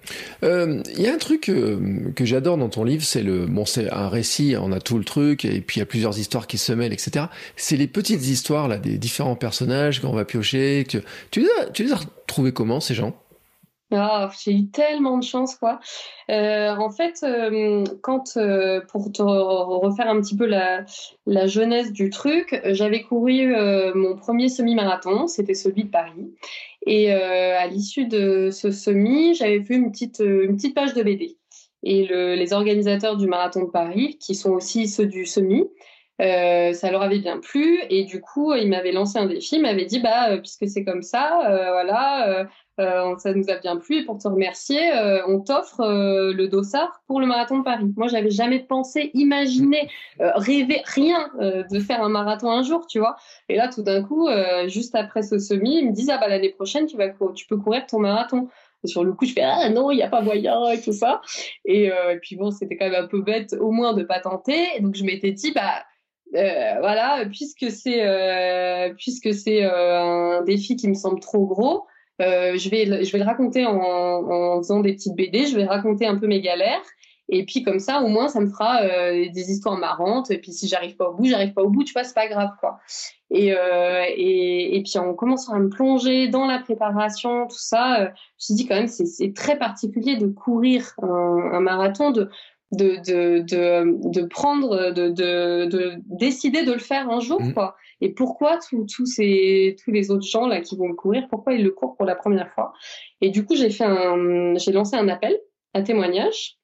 euh, y a un truc euh, que j'adore dans ton livre, c'est le bon, c'est un récit, on a tout le truc, et puis il y a plusieurs histoires qui se mêlent, etc. C'est les petites histoires là des différents personnages qu'on va piocher. Tu les as, tu retrouvés comment ces gens? Ah, j'ai eu tellement de chance, quoi. Euh, en fait, quand pour te refaire un petit peu la jeunesse du truc, j'avais couru mon premier semi-marathon, c'était celui de Paris. Et à l'issue de ce semi, j'avais fait une petite, une petite page de BD. Et le, les organisateurs du marathon de Paris, qui sont aussi ceux du semi, ça leur avait bien plu et du coup ils m'avaient lancé un défi, ils m'avaient dit bah puisque c'est comme ça, voilà, euh, ça nous a bien plu et pour te remercier, euh, on t'offre euh, le dossard pour le marathon de Paris. Moi, j'avais jamais pensé, imaginé, rêvé, rien de faire un marathon un jour, tu vois. Et là, tout d'un coup, juste après ce semi, ils me disent ah bah l'année prochaine, tu vas, tu peux courir ton marathon. sur le coup, je fais ah non, il n'y a pas moyen et tout ça. Et, puis bon, c'était quand même un peu bête, au moins de pas tenter. donc je m'étais dit bah voilà, puisque c'est puisque c'est un défi qui me semble trop gros, euh, je, vais, je vais le raconter en, en, faisant des petites BD, je vais raconter un peu mes galères. Et puis comme ça, au moins, ça me fera euh, des histoires marrantes. Et puis si j'arrive pas au bout, j'arrive pas au bout, tu vois, c'est pas grave, quoi. Et, euh, et, et, puis en commençant à me plonger dans la préparation, tout ça, euh, je me suis dit quand même, c'est très particulier de courir un, un marathon, de, de, de, de, de prendre, de, de, de, décider de le faire un jour, mmh. quoi. Et pourquoi tous ces, tous les autres gens là qui vont le courir, pourquoi ils le courent pour la première fois? Et du coup, j'ai fait un, j'ai lancé un appel à témoignage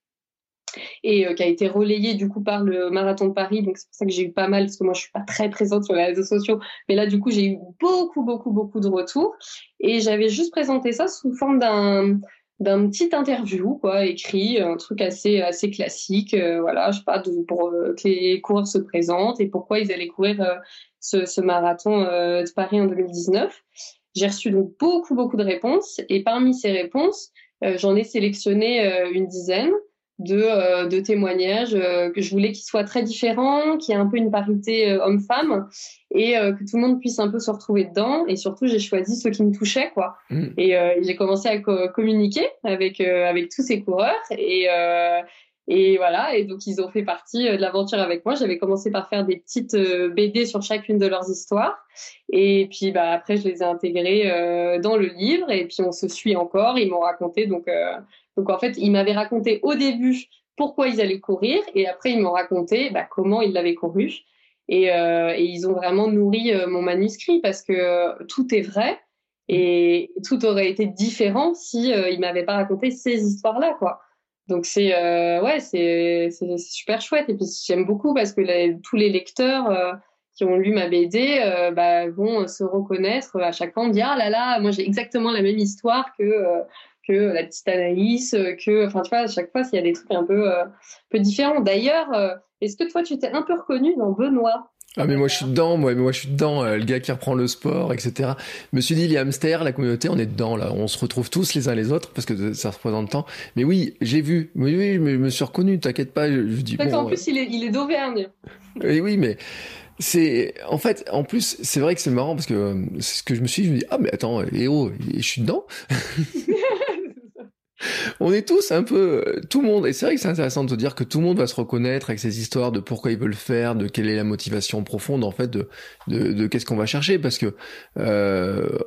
et euh, qui a été relayé du coup par le marathon de Paris. Donc c'est pour ça que j'ai eu pas mal parce que moi je suis pas très présente sur les réseaux sociaux, mais là du coup j'ai eu beaucoup beaucoup beaucoup de retours. Et j'avais juste présenté ça sous forme d'un d'un petit interview quoi écrit un truc assez assez classique euh, voilà je sais pas pour euh, que les coureurs se présentent et pourquoi ils allaient courir euh, ce, ce, marathon de Paris en 2019 j'ai reçu donc beaucoup beaucoup de réponses et parmi ces réponses j'en ai sélectionné une dizaine de, euh, de témoignages euh, que je voulais qu'ils soient très différents, qu'il y ait un peu une parité euh, homme-femme et que tout le monde puisse un peu se retrouver dedans. Et surtout, j'ai choisi ceux qui me touchaient, quoi. Mm. Et j'ai commencé à communiquer avec avec tous ces coureurs et et voilà. Et donc ils ont fait partie de l'aventure avec moi. J'avais commencé par faire des petites BD sur chacune de leurs histoires. Et puis bah après, je les ai intégrés dans le livre. Et puis on se suit encore. Ils m'ont raconté donc donc en fait, ils m'avaient raconté au début pourquoi ils allaient courir et après ils m'ont raconté bah, comment ils l'avaient couru. Et, euh, et, ils ont vraiment nourri euh, mon manuscrit parce que euh, tout est vrai et tout aurait été différent si euh, ils m'avaient pas raconté ces histoires-là, quoi. Donc c'est ouais, c'est super chouette et puis j'aime beaucoup parce que tous les lecteurs qui ont lu ma BD bah, vont se reconnaître à chaque fois, me dire ah là là, moi j'ai exactement la même histoire que que la petite Anaïs, euh, que, enfin, tu vois, à chaque fois, s'il y a des trucs un peu, euh, peu différents. D'ailleurs, euh, est-ce que toi, tu t'es un peu reconnu dans Benoît? Ah mais moi je suis dedans, moi, mais moi je suis dedans, le gars qui reprend le sport, etc. Je me suis dit les hamsters, la communauté, on est dedans là, on se retrouve tous les uns les autres parce que ça représente tant. Mais oui, j'ai vu, oui, oui, je me suis reconnu, t'inquiète pas. Je, dis bon, en plus il est, il est d'Auvergne. Oui, oui, mais c'est en fait, en plus, c'est vrai que c'est marrant parce que ce que je me suis dit, je me dis ah mais attends, Léo, je suis dedans. on est tous un peu euh, tout le monde et c'est vrai que c'est intéressant de se dire que tout le monde va se reconnaître avec ces histoires de pourquoi ils veulent le faire de quelle est la motivation profonde en fait de de, qu'est-ce qu'on va chercher parce que euh,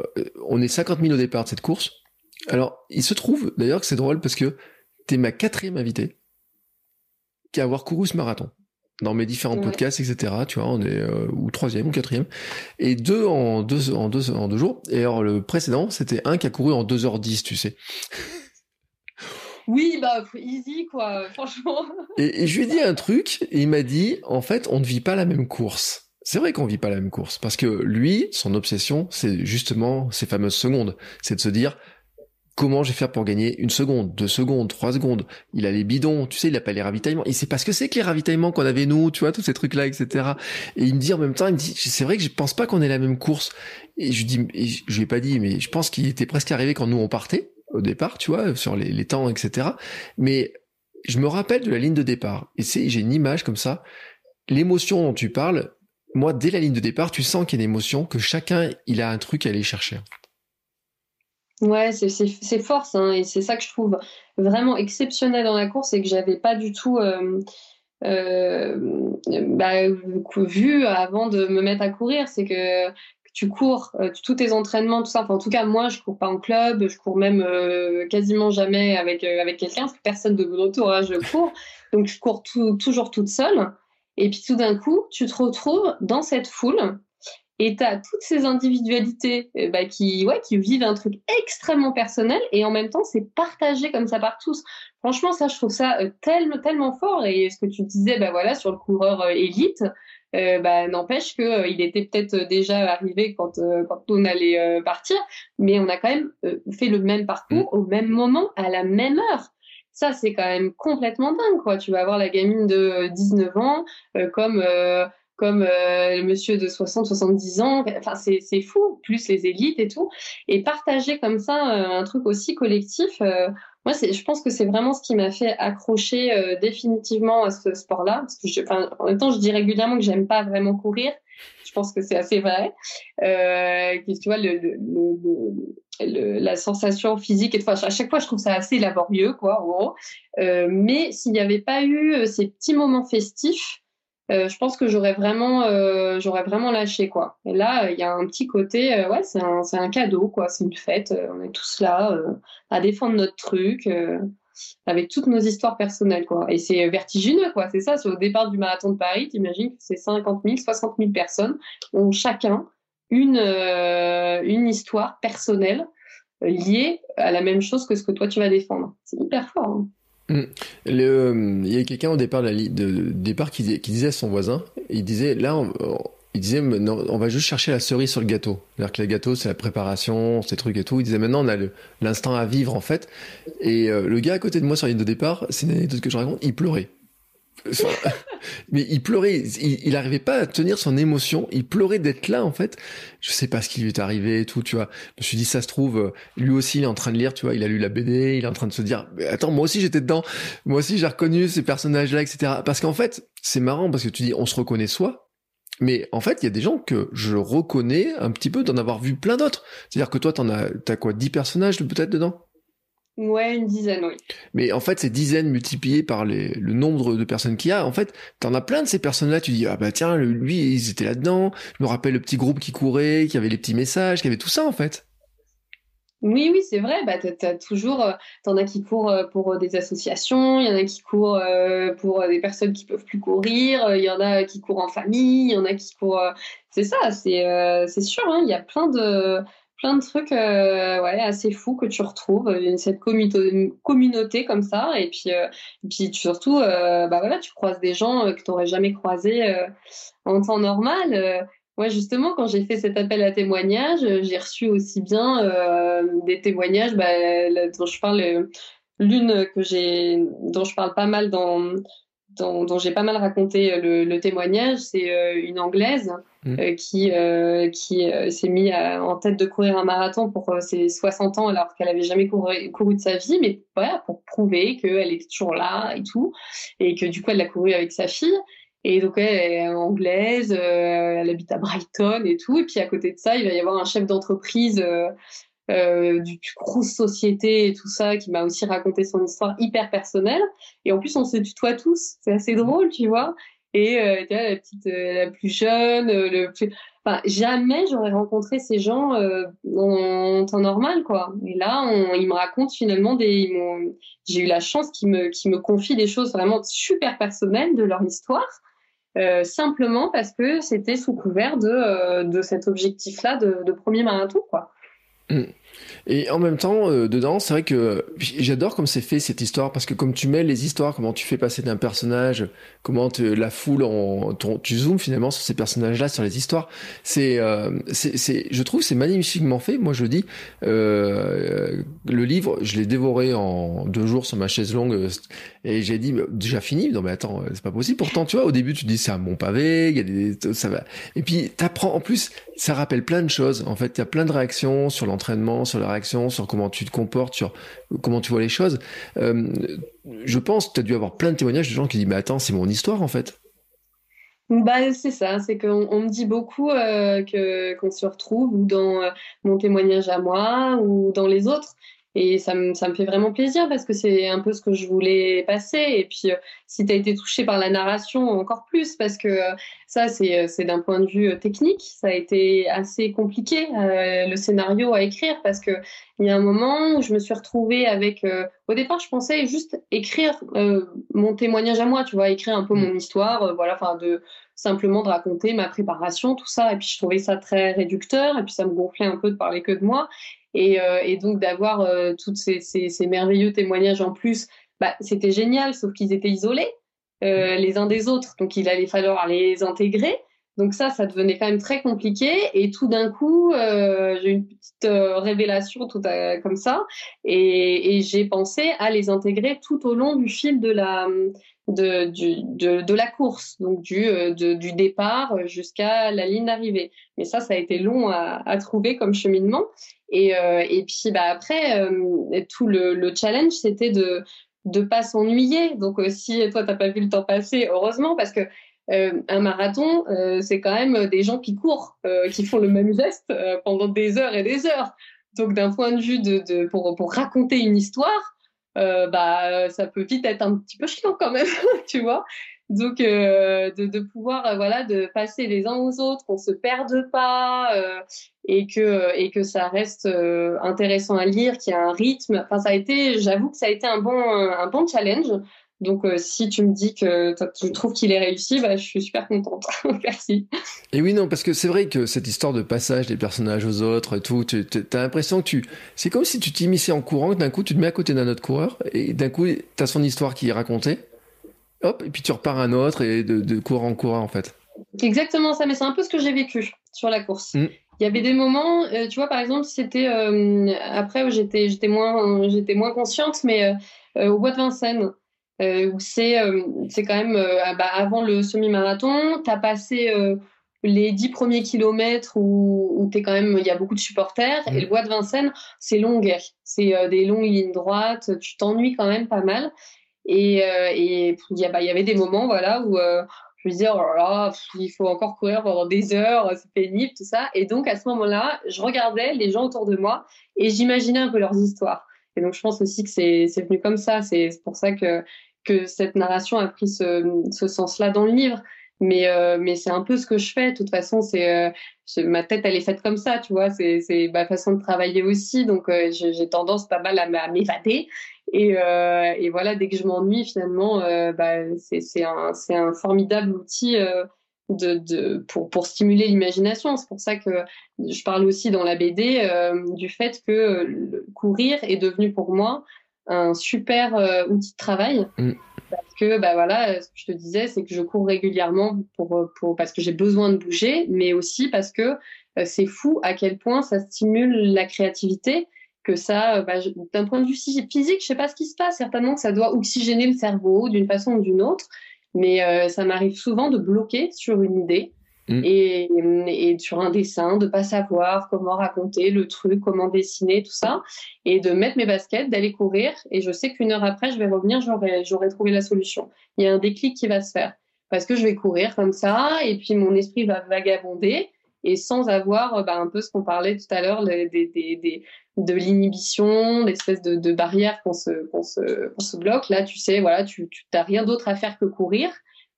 on est 50 000 au départ de cette course alors il se trouve d'ailleurs que c'est drôle parce que t'es ma quatrième invitée qui a avoir couru ce marathon dans mes différents podcasts, etc. Tu vois, on est euh, ou troisième ou quatrième, et deux en deux en deux en deux jours. Et alors le précédent, c'était un qui a couru en 2h10, tu sais. Oui, bah easy quoi, franchement. Et, je lui ai dit un truc, et il m'a dit, en fait, on ne vit pas la même course. C'est vrai qu'on vit pas la même course, parce que lui, son obsession, c'est justement ces fameuses secondes, c'est de se dire, comment je vais faire pour gagner une seconde, deux secondes, trois secondes? Il a les bidons, tu sais, il a pas les ravitaillements. Il sait pas ce que c'est que les ravitaillements qu'on avait nous, tu vois, tous ces trucs-là, etc. Et il me dit en même temps, il me dit, c'est vrai que je pense pas qu'on ait la même course. Et je dis, je lui ai pas dit, mais je pense qu'il était presque arrivé quand nous on partait au départ, tu vois, sur les, temps, etc. Mais je me rappelle de la ligne de départ. Et c'est, j'ai une image comme ça. L'émotion dont tu parles, moi, dès la ligne de départ, tu sens qu'il y a une émotion, que chacun, il a un truc à aller chercher. Ouais, c'est force, hein, et c'est ça que je trouve vraiment exceptionnel dans la course et que j'avais pas du tout euh, euh, bah, vu avant de me mettre à courir. C'est que tu cours euh, tous tes entraînements, tout ça. Enfin, en tout cas, moi, je cours pas en club, je cours même quasiment jamais avec avec quelqu'un, parce que personne de mon entourage je cours. Donc, je cours toujours toute seule. Et puis, tout d'un coup, tu te retrouves dans cette foule et tu as toutes ces individualités euh, bah, qui, ouais, qui vivent un truc extrêmement personnel et en même temps, c'est partagé comme ça par tous. Franchement, ça, je trouve ça euh, tellement, tellement fort. Et ce que tu disais, bah, voilà, sur le coureur euh, bah, n'empêche qu'il il était peut-être déjà arrivé quand, quand on allait partir, mais on a quand même fait le même parcours mm. au même moment, à la même heure ça c'est quand même complètement dingue quoi tu vas avoir la gamine de 19 ans comme comme euh, le monsieur de 60, 70 ans. Enfin, c'est fou, plus les élites et tout. Et partager comme ça euh, un truc aussi collectif, euh, moi, je pense que c'est vraiment ce qui m'a fait accrocher définitivement à ce sport-là. En même temps, je dis régulièrement que j'aime pas vraiment courir. Je pense que c'est assez vrai. tu vois, le, la sensation physique et à chaque fois je trouve ça assez laborieux quoi mais s'il n'y avait pas eu ces petits moments festifs euh, je pense que j'aurais vraiment, euh, j'aurais vraiment lâché quoi. Et là, il y a un petit côté, euh, ouais, c'est un, c'est un cadeau quoi, c'est une fête. on est tous là à défendre notre truc, avec toutes nos histoires personnelles quoi. Et c'est vertigineux quoi, c'est ça. C'est au départ du marathon de Paris, t'imagines que c'est 50 000, 60 000 personnes ont chacun une une histoire personnelle liée à la même chose que ce que toi tu vas défendre. C'est hyper fort. Hein. Mm. Le, il y a quelqu'un au départ, de, de départ qui, disait à son voisin, il disait là, on, il disait on va juste chercher la cerise sur le gâteau. C'est-à-dire que le gâteau c'est la préparation, ces trucs et tout. Il disait maintenant on a l'instant à vivre en fait. Et euh, le gars à côté de moi sur la ligne de départ, c'est une anecdote que je raconte, il pleurait mais il pleurait, il, arrivait pas à tenir son émotion, il pleurait d'être là en fait. Je sais pas ce qui lui est arrivé et tout, tu vois. Je me suis dit ça se trouve, euh, lui aussi il est en train de lire, tu vois, il a lu la BD, il est en train de se dire, attends, moi aussi j'étais dedans, moi aussi j'ai reconnu ces personnages-là, etc. Parce qu'en fait, c'est marrant parce que tu dis, on se reconnaît soi, mais en fait, il y a des gens que je reconnais un petit peu d'en avoir vu plein d'autres. C'est-à-dire que toi, t'en as, t'as quoi, 10 personnages peut-être dedans? Ouais, une dizaine, oui. Mais en fait, ces dizaines multipliées par les, le nombre de personnes qu'il y a, en fait, t'en as plein de ces personnes-là. Tu dis, ah bah tiens, lui, ils étaient là-dedans. Je me rappelle le petit groupe qui courait, qui avait les petits messages, qui avait tout ça, en fait. Oui, oui, c'est vrai. Bah, t'as, toujours, euh, t'en as qui courent euh, pour euh, des associations, il y en a qui courent pour des personnes qui peuvent plus courir, il y en a qui courent en famille, il y en a qui courent. C'est ça, c'est, c'est sûr. Hein, il y a plein de, plein de trucs euh, ouais, assez fous que tu retrouves, euh, cette communauté comme ça. Et puis, euh, puis surtout, bah voilà, tu croises des gens que tu n'aurais jamais croisés en temps normal. moi, justement, quand j'ai fait cet appel à témoignages, j'ai reçu aussi bien des témoignages bah, dont je parle, l'une que j'ai, dont je parle pas mal dans dont, j'ai pas mal raconté euh, le, témoignage, c'est euh, une Anglaise mmh. euh, qui, qui s'est mise en tête de courir un marathon pour ses 60 ans alors qu'elle avait jamais couru, couru, de sa vie, mais voilà, pour prouver qu'elle était toujours là et tout, et que du coup elle l'a couru avec sa fille. Et donc elle est anglaise, elle habite à Brighton et tout. Et puis à côté de ça, il va y avoir un chef d'entreprise euh, du grosse société et tout ça, qui m'a aussi raconté son histoire hyper personnelle. Et en plus, on se tutoie tous. C'est assez drôle, tu vois. Et euh, tu vois, la petite, euh, la plus jeune, euh, le plus... Enfin, jamais j'aurais rencontré ces gens en temps normal, quoi. Et là, on, ils me racontent finalement des... J'ai eu la chance qu'ils me, qu'ils me confient des choses vraiment super personnelles de leur histoire. simplement parce que c'était sous couvert de, de cet objectif-là de, de, premier marathon, quoi. Mm. Et en même temps, euh, dedans, c'est vrai que j'adore comme c'est fait cette histoire parce que comme tu mets les histoires, comment tu fais passer d'un personnage, comment la foule, tu zoomes finalement sur ces personnages-là, sur les histoires. C'est, euh, je trouve, c'est magnifiquement fait. Moi, je dis, euh, le livre, je l'ai dévoré en deux jours sur ma chaise longue et j'ai dit déjà fini. Non mais attends, c'est pas possible. Pourtant, tu vois, au début, tu dis c'est un bon pavé, ça va. Et puis t'apprends. En plus, ça rappelle plein de choses. En fait, il y a plein de réactions sur l'entraînement sur la réaction, sur comment tu te comportes, sur comment tu vois les choses. Euh, je pense que tu as dû avoir plein de témoignages de gens qui disent Mais attends, c'est mon histoire en fait. Bah, c'est ça, c'est qu'on me dit beaucoup euh, que qu'on se retrouve ou dans euh, mon témoignage à moi ou dans les autres. Et ça me, ça me fait vraiment plaisir parce que c'est un peu ce que je voulais passer. Et puis, euh, si tu as été touché par la narration, encore plus, parce que euh, ça, c'est, euh, c'est d'un point de vue technique. Ça a été assez compliqué, le scénario à écrire, parce que il y a un moment où je me suis retrouvée avec. au départ, je pensais juste écrire mon témoignage à moi, tu vois, écrire un peu mon histoire, voilà, enfin, de simplement de raconter ma préparation, tout ça. Et puis, je trouvais ça très réducteur, et puis ça me gonflait un peu de parler que de moi. Et, euh, et donc d'avoir euh, tous ces, merveilleux témoignages en plus, bah, c'était génial, sauf qu'ils étaient isolés euh, les uns des autres. Donc il allait falloir les intégrer. Donc ça, ça devenait quand même très compliqué. Et tout d'un coup, euh, j'ai eu une petite euh, révélation tout à, comme ça, et, et j'ai pensé à les intégrer tout au long du fil de la de, du, de, de la course, donc du, de, du départ jusqu'à la ligne d'arrivée. Mais ça, ça a été long à, à trouver comme cheminement. Et, euh, et puis bah, après, euh, tout le, le challenge, c'était de de pas s'ennuyer. Donc euh, si toi t'as pas vu le temps passer, heureusement parce que un marathon, c'est quand même des gens qui courent, qui font le même geste pendant des heures et des heures. Donc d'un point de vue de, de pour, pour raconter une histoire, bah ça peut vite être un petit peu chiant quand même, tu vois. Donc de, pouvoir voilà de passer les uns aux autres, qu'on se perde pas et que et que ça reste euh, intéressant à lire, qu'il y a un rythme. Enfin ça a été, j'avoue que ça a été un bon un bon challenge. Donc euh, si tu me dis que tu trouves qu'il est réussi, bah, je suis super contente. Merci. Et oui non parce que c'est vrai que cette histoire de passage des personnages aux autres et tout, tu as l'impression que tu c'est comme si tu t'immisçais en courant, d'un coup tu te mets à côté d'un autre coureur et d'un coup tu as son histoire qui est racontée hop, et puis tu repars un autre et de, de cours en cours en fait. Exactement ça, mais c'est un peu ce que j'ai vécu sur la course. Mm. Il y avait des moments, euh, tu vois, par exemple, c'était euh, après où j'étais j'étais moins j'étais moins consciente, mais euh, au bois de Vincennes, où c'est c'est quand même ah bah, avant le semi-marathon, tu as passé les dix premiers kilomètres où, où es quand même il y a beaucoup de supporters et le bois de Vincennes c'est long c'est des longues lignes droites tu t'ennuies quand même pas mal. Et, euh, et il y, bah, y avait des moments voilà, où euh, je me disais, oh là là, il faut encore courir pendant des heures, c'est pénible, tout ça. Et donc, à ce moment-là, je regardais les gens autour de moi et j'imaginais un peu leurs histoires. Et donc, je pense aussi que c'est venu comme ça. C'est pour ça que, que cette narration a pris ce, ce sens-là dans le livre. Mais, euh, mais c'est un peu ce que je fais. De toute façon, c'est euh, ma tête, elle est faite comme ça, tu vois. C'est ma façon de travailler aussi. Donc, euh, j'ai tendance pas mal à m'évader. Et, et, voilà, dès que je m'ennuie, finalement, bah, c'est un, un, formidable outil de, de, pour, pour stimuler l'imagination. C'est pour ça que je parle aussi dans la BD du fait que courir est devenu pour moi un super outil de travail. Mm. Que, bah voilà, ce que je te disais, c'est que je cours régulièrement pour, pour, parce que j'ai besoin de bouger, mais aussi parce que c'est fou à quel point ça stimule la créativité que ça, bah, d'un point de vue physique, je sais pas ce qui se passe. Certainement que ça doit oxygéner le cerveau d'une façon ou d'une autre, mais euh, ça m'arrive souvent de bloquer sur une idée mm. et, et, sur un dessin, de pas savoir comment raconter le truc, comment dessiner, tout ça, et de mettre mes baskets, d'aller courir. Et je sais qu'une heure après, je vais revenir, j'aurai, j'aurai trouvé la solution. Il y a un déclic qui va se faire parce que je vais courir comme ça, et puis mon esprit va vagabonder et sans avoir bah, un peu ce qu'on parlait tout à l'heure des, des, des, de l'inhibition, l'espèce de, de barrière qu'on se, qu'on se, bloque. Là, tu sais, voilà, tu n'as rien d'autre à faire que courir.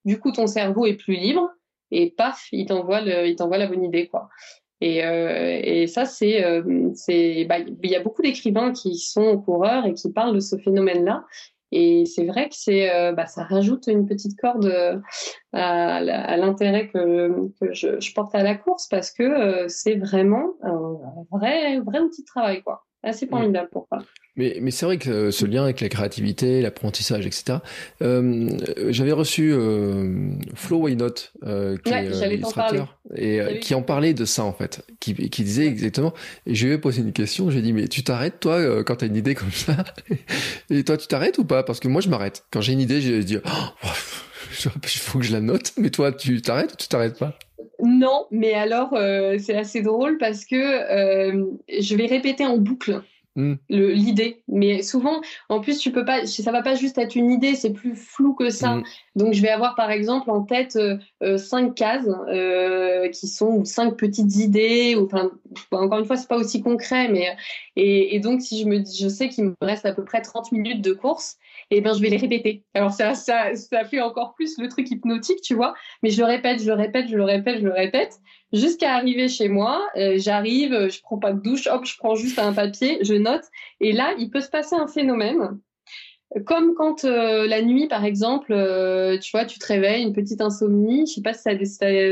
Du coup, ton cerveau est plus libre et paf, il t'envoie il t'envoie la bonne idée, quoi. Et, euh, et ça, c'est, euh, c'est, bah, il y a beaucoup d'écrivains qui sont coureurs et qui parlent de ce phénomène-là. Et c'est vrai que c'est, euh, bah, ça rajoute une petite corde à, l'intérêt que, que je, porte à la course parce que c'est vraiment un vrai, vrai outil de travail, quoi. Assez formidable pour ça. Mais, mais c'est vrai que ce lien avec la créativité, l'apprentissage, etc. Euh, J'avais reçu euh, Flo Why Not, euh, qui est euh, illustrateur, et euh, qui en parlait de ça en fait, qui, qui disait exactement. Et je lui ai posé une question. J'ai dit mais tu t'arrêtes toi euh, quand t'as une idée comme ça? Et toi tu t'arrêtes ou pas? Parce que moi je m'arrête. Quand j'ai une idée, je dis oh, il faut que je la note. Mais toi tu t'arrêtes ou tu t'arrêtes pas? Non, mais alors euh, c'est assez drôle parce que euh, je vais répéter en boucle Hmm. l'idée. Mais souvent, en plus, tu peux pas, ça va pas juste être une idée, c'est plus flou que ça. Hmm. Donc, je vais avoir par exemple en tête euh, cinq cases qui sont cinq petites idées. Ou, enfin, encore une fois, c'est pas aussi concret, mais et, et, donc si je me, je sais qu'il me reste à peu près 30 minutes de course, eh ben je vais les répéter. Alors ça, ça, ça fait encore plus le truc hypnotique, tu vois. Mais je le répète, je le répète, je le répète, je le répète jusqu'à arriver chez moi. Euh, j'arrive, je prends pas de douche, hop, je prends juste un papier, je note. Et là, il peut se passer un phénomène. Comme quand euh, la nuit, par exemple, euh, tu vois, tu te réveilles, une petite insomnie. Je sais pas si ça,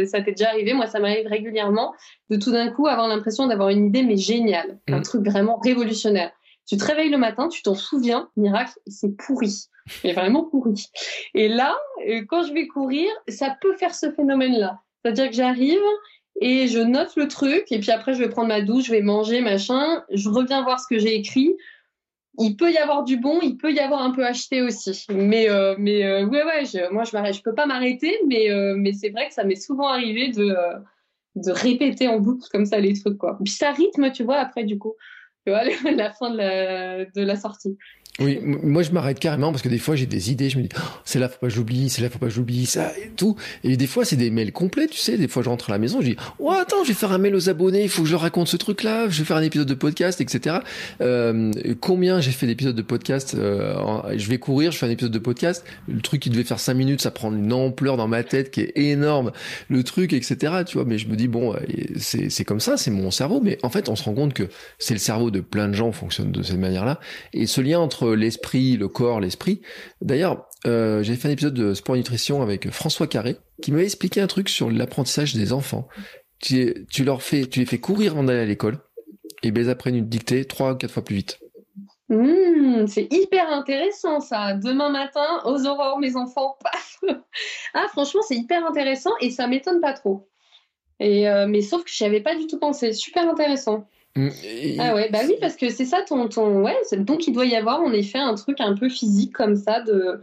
ça, t'est déjà arrivé. Moi, ça m'arrive régulièrement de tout d'un coup avoir l'impression d'avoir une idée, mais géniale, un mmh. truc vraiment révolutionnaire. Tu te réveilles le matin, tu t'en souviens, miracle, c'est pourri, mais vraiment pourri. Et là, quand je vais courir, ça peut faire ce phénomène-là. C'est-à-dire que j'arrive et je note le truc et puis après je vais prendre ma douche, je vais manger, machin, je reviens voir ce que j'ai écrit. Il peut y avoir du bon, il peut y avoir un peu acheté aussi. Mais euh, mais euh, ouais ouais, moi je je peux pas m'arrêter, mais euh, mais c'est vrai que ça m'est souvent arrivé de de répéter en boucle comme ça les trucs quoi. Puis ça rythme, tu vois, après du coup, tu vois, la fin de la de la sortie. Oui, moi je m'arrête carrément parce que des fois j'ai des idées, je me dis oh, c'est là faut pas j'oublie, c'est là faut pas j'oublie ça et tout. Et des fois c'est des mails complets, tu sais. Des fois je rentre à la maison, je dis oh attends je vais faire un mail aux abonnés, il faut que je raconte ce truc là, je vais faire un épisode de podcast, etc. Euh, combien j'ai fait d'épisodes de podcast euh, Je vais courir, je fais un épisode de podcast. Le truc qui devait faire cinq minutes, ça prend une ampleur dans ma tête qui est énorme. Le truc, etc. Tu vois. Mais je me dis bon c'est c'est comme ça, c'est mon cerveau. Mais en fait on se rend compte que c'est le cerveau de plein de gens fonctionne de cette manière là. Et ce lien entre l'esprit, le corps, l'esprit. D'ailleurs, euh, j'ai fait un épisode de sport nutrition avec François Carré qui m'avait expliqué un truc sur l'apprentissage des enfants. Tu, tu les fais courir avant d'aller à l'école et ben ils apprennent une dictée trois ou quatre fois plus vite. Mmh, c'est hyper intéressant ça. Demain matin, aux aurores, mes enfants, paf Ah, franchement, c'est hyper intéressant et ça m'étonne pas trop. Et euh, mais sauf que je n'y avais pas du tout pensé. Super intéressant. Ah ouais, bah oui, parce que c'est ça ton, ton... Ouais, donc il doit y avoir en effet un truc un peu physique comme ça de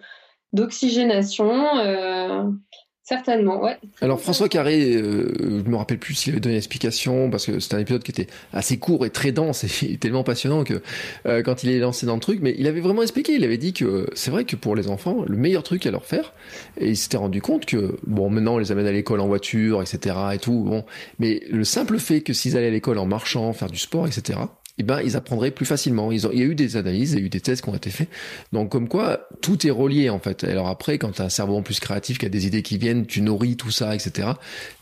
d'oxygénation. Euh, Certainement, ouais. Alors François Carré, euh, je me rappelle plus s'il avait donné l'explication parce que c'était un épisode qui était assez court et très dense et tellement passionnant que euh, quand il est lancé dans le truc, mais il avait vraiment expliqué. Il avait dit que c'est vrai que pour les enfants, le meilleur truc à leur faire, et il s'était rendu compte que bon, maintenant on les amène à l'école en voiture, etc. et tout, bon, mais le simple fait que s'ils allaient à l'école en marchant, faire du sport, etc eh ben, ils apprendraient plus facilement. Ils ont, il y a eu des analyses, il y a eu des tests qui ont été faits. Donc, comme quoi, tout est relié, en fait. Alors après, quand tu as un cerveau en plus créatif, qui a des idées qui viennent, tu nourris tout ça, etc.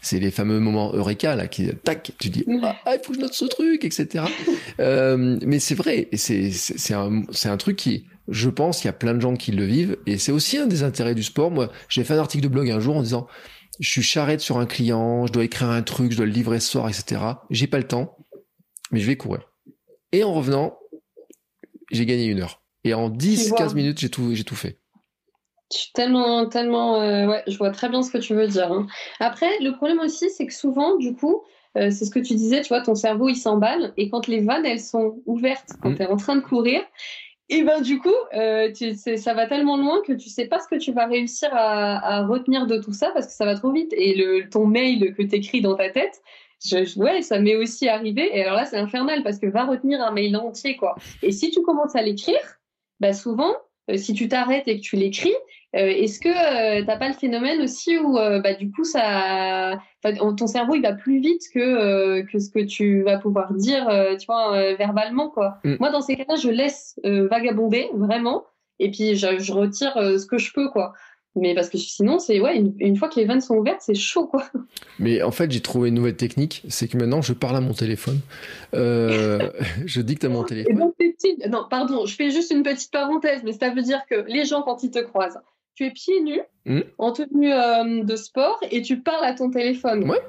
C'est les fameux moments eureka, là, qui, tac, tu dis, ah, il faut que je note ce truc, etc. euh, mais c'est vrai, et c'est, c'est un, c'est un truc qui, je pense qu'il y a plein de gens qui le vivent, et c'est aussi un des intérêts du sport. Moi, j'ai fait un article de blog un jour en disant, je suis charrette sur un client, je dois écrire un truc, je dois le livrer ce soir, etc. J'ai pas le temps, mais je vais courir. Et en revenant, j'ai gagné une heure. Et en 10-15 minutes, j'ai tout, j'ai tout fait. Je suis tellement, tellement, euh, ouais, je vois très bien ce que tu veux dire. Hein. Après, le problème aussi, c'est que souvent, du coup, euh, c'est ce que tu disais, tu vois, ton cerveau, il s'emballe, et quand les vannes, elles sont ouvertes, quand mm. tu es en train de courir, et ben du coup, euh, tu, ça va tellement loin que tu sais pas ce que tu vas réussir à, à, retenir de tout ça parce que ça va trop vite. Et le, ton mail que tu écris dans ta tête, je, ouais, ça m'est aussi arrivé. Et alors là, c'est infernal parce que va retenir un mail entier, quoi. Et si tu commences à l'écrire, bah souvent, euh, si tu t'arrêtes et que tu l'écris, euh, est-ce que euh, t'as pas le phénomène aussi où bah du coup ça, ton cerveau il va plus vite que que ce que tu vas pouvoir dire, tu vois, verbalement quoi. Mm. Moi dans ces cas-là, je laisse vagabonder vraiment et puis je, je retire ce que je peux quoi. Mais parce que sinon, c'est ouais, une, fois que les vannes sont ouvertes, c'est chaud, quoi. Mais en fait, j'ai trouvé une nouvelle technique, c'est que maintenant, je parle à mon téléphone. Euh, je dicte à mon téléphone. non, pardon, je fais juste une petite parenthèse, mais ça veut dire que les gens, quand ils te croisent, tu es pieds nus, hmm. en tenue euh, de sport, et tu parles à ton téléphone. Ouais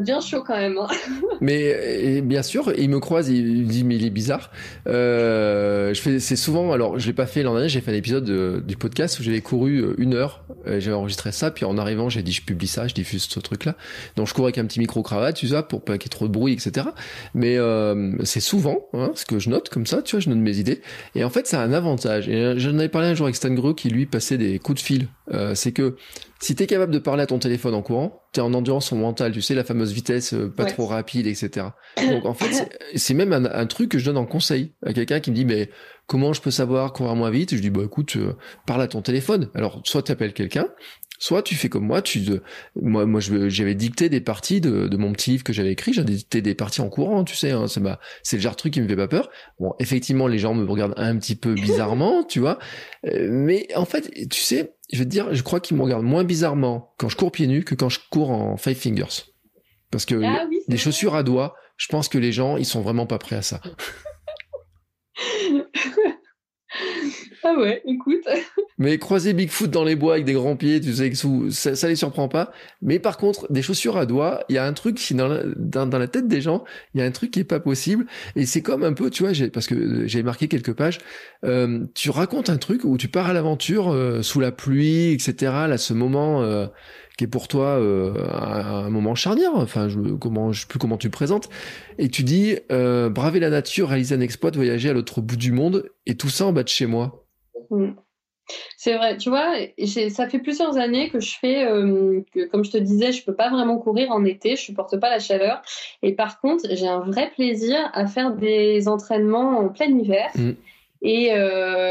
bien chaud quand même. Hein. mais bien sûr, il me croise, il me dit mais il est bizarre. Euh, je fais, c'est souvent, alors je l'ai pas fait l'an dernier, j'ai fait un épisode du podcast où j'avais couru euh, une heure, j'avais enregistré ça, puis en arrivant j'ai dit je publie ça, je diffuse ce truc-là. Donc je cours avec un petit micro cravate, tu vois, pour pas qu'il y ait trop de bruit, etc. Mais euh, c'est souvent hein, ce que je note comme ça, tu vois, je note mes idées. Et en fait, ça a un avantage. Et j'en avais parlé un jour avec Stan Greux qui lui passait des coups de fil. c'est que si tu es capable de parler à ton téléphone en courant, tu es en endurance mentale, tu sais, la fameuse vitesse euh, pas trop rapide, etc. Donc en fait, c'est même un, truc que je donne en conseil à quelqu'un qui me dit, mais comment je peux savoir courir moins vite? Je dis, bah écoute, euh, parle à ton téléphone. Alors, soit tu appelles quelqu'un, Soit tu fais comme moi, tu moi moi j'avais dicté des parties de, de mon petit livre que j'avais écrit, j'avais dicté des parties en courant, tu sais, hein, c'est c'est le genre de truc qui me fait pas peur. Bon, effectivement, les gens me regardent un petit peu bizarrement, tu vois, euh, mais en fait, tu sais, je vais te dire, je crois qu'ils me regardent moins bizarrement quand je cours pieds nus que quand je cours en five fingers, parce que ah des chaussures à doigts, je pense que les gens ils sont vraiment pas prêts à ça. Ah ouais, écoute. Mais croiser Bigfoot dans les bois avec des grands pieds, tu sais, ça, ça les surprend pas. Mais par contre, des chaussures à doigts, il y a un truc qui dans la, tête des gens, il y a un truc qui est pas possible. Et c'est comme un peu, tu vois, parce que j'ai marqué quelques pages. Euh, tu racontes un truc où tu pars à l'aventure euh, sous la pluie, etc. Là, ce moment. Euh, qui est pour toi euh, un, moment charnière. Enfin, je, comment, sais plus comment tu le présentes. Et tu dis euh, braver la nature, réaliser un exploit, voyager à l'autre bout du monde, et tout ça en bas de chez moi. Mm. C'est vrai, tu vois, ça fait plusieurs années que je fais, euh, que, comme je te disais, je peux pas vraiment courir en été, je supporte pas la chaleur. Et par contre, j'ai un vrai plaisir à faire des entraînements en plein hiver. Mm. Et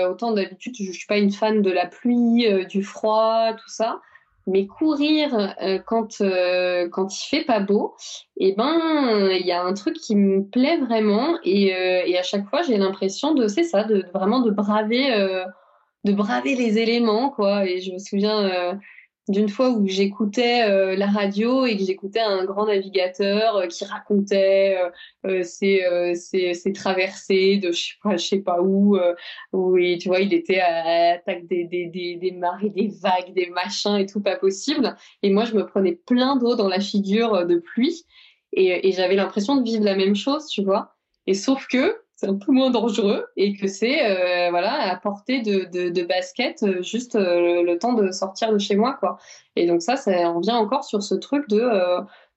autant d'habitude, je, je suis pas une fan de la pluie, du froid, tout ça. Mais courir euh, quand euh, quand il fait pas beau, eh ben il y a un truc qui me plaît vraiment et, euh, et à chaque fois j'ai l'impression de c'est ça de, vraiment de braver de braver les éléments quoi et je me souviens d'une fois où j'écoutais euh, la radio et que j'écoutais un grand navigateur euh, qui racontait euh, ses, ses, ses, traversées de je sais pas, je sais pas où, où et, tu vois, il était à l'attaque des, des, des, des marées, des vagues, des machins et tout pas possible. Et moi, je me prenais plein d'eau dans la figure de pluie et j'avais l'impression de vivre la même chose, tu vois. Et sauf que c'est un peu moins dangereux et que c'est euh, voilà à portée de, de, de basket euh, juste euh, le, temps de sortir de chez moi quoi. Et donc ça ça on vient encore sur ce truc de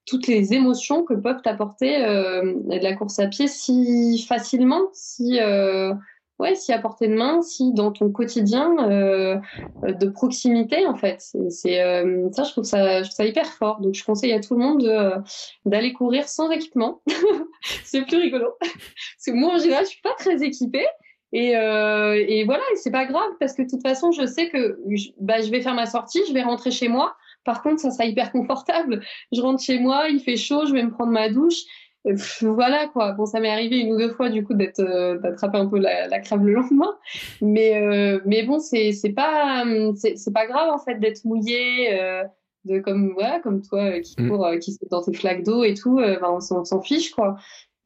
toutes les émotions que peuvent apporter la course à pied si facilement si ouais, si à portée de main, si dans ton quotidien euh, de proximité en fait. C'est euh, ça, je trouve ça, je trouve ça hyper fort. Donc je conseille à tout le monde d'aller courir sans équipement. c'est plus rigolo. Parce que moi en général, je suis pas très équipée. Et, euh, et voilà, c'est pas grave parce que de toute façon, je sais que je, bah, je vais faire ma sortie, je vais rentrer chez moi. Par contre, ça sera hyper confortable. Je rentre chez moi, il fait chaud, je vais me prendre ma douche voilà quoi. Bon, ça m'est arrivé une ou deux fois du coup d'être euh, d'attraper un peu la, la, crève le lendemain, mais euh, mais bon, c'est c'est pas c'est pas grave en fait d'être mouillé. Euh, de comme voilà comme toi qui mm. court qui se dans tes flaques d'eau et tout ben, on s'en fiche quoi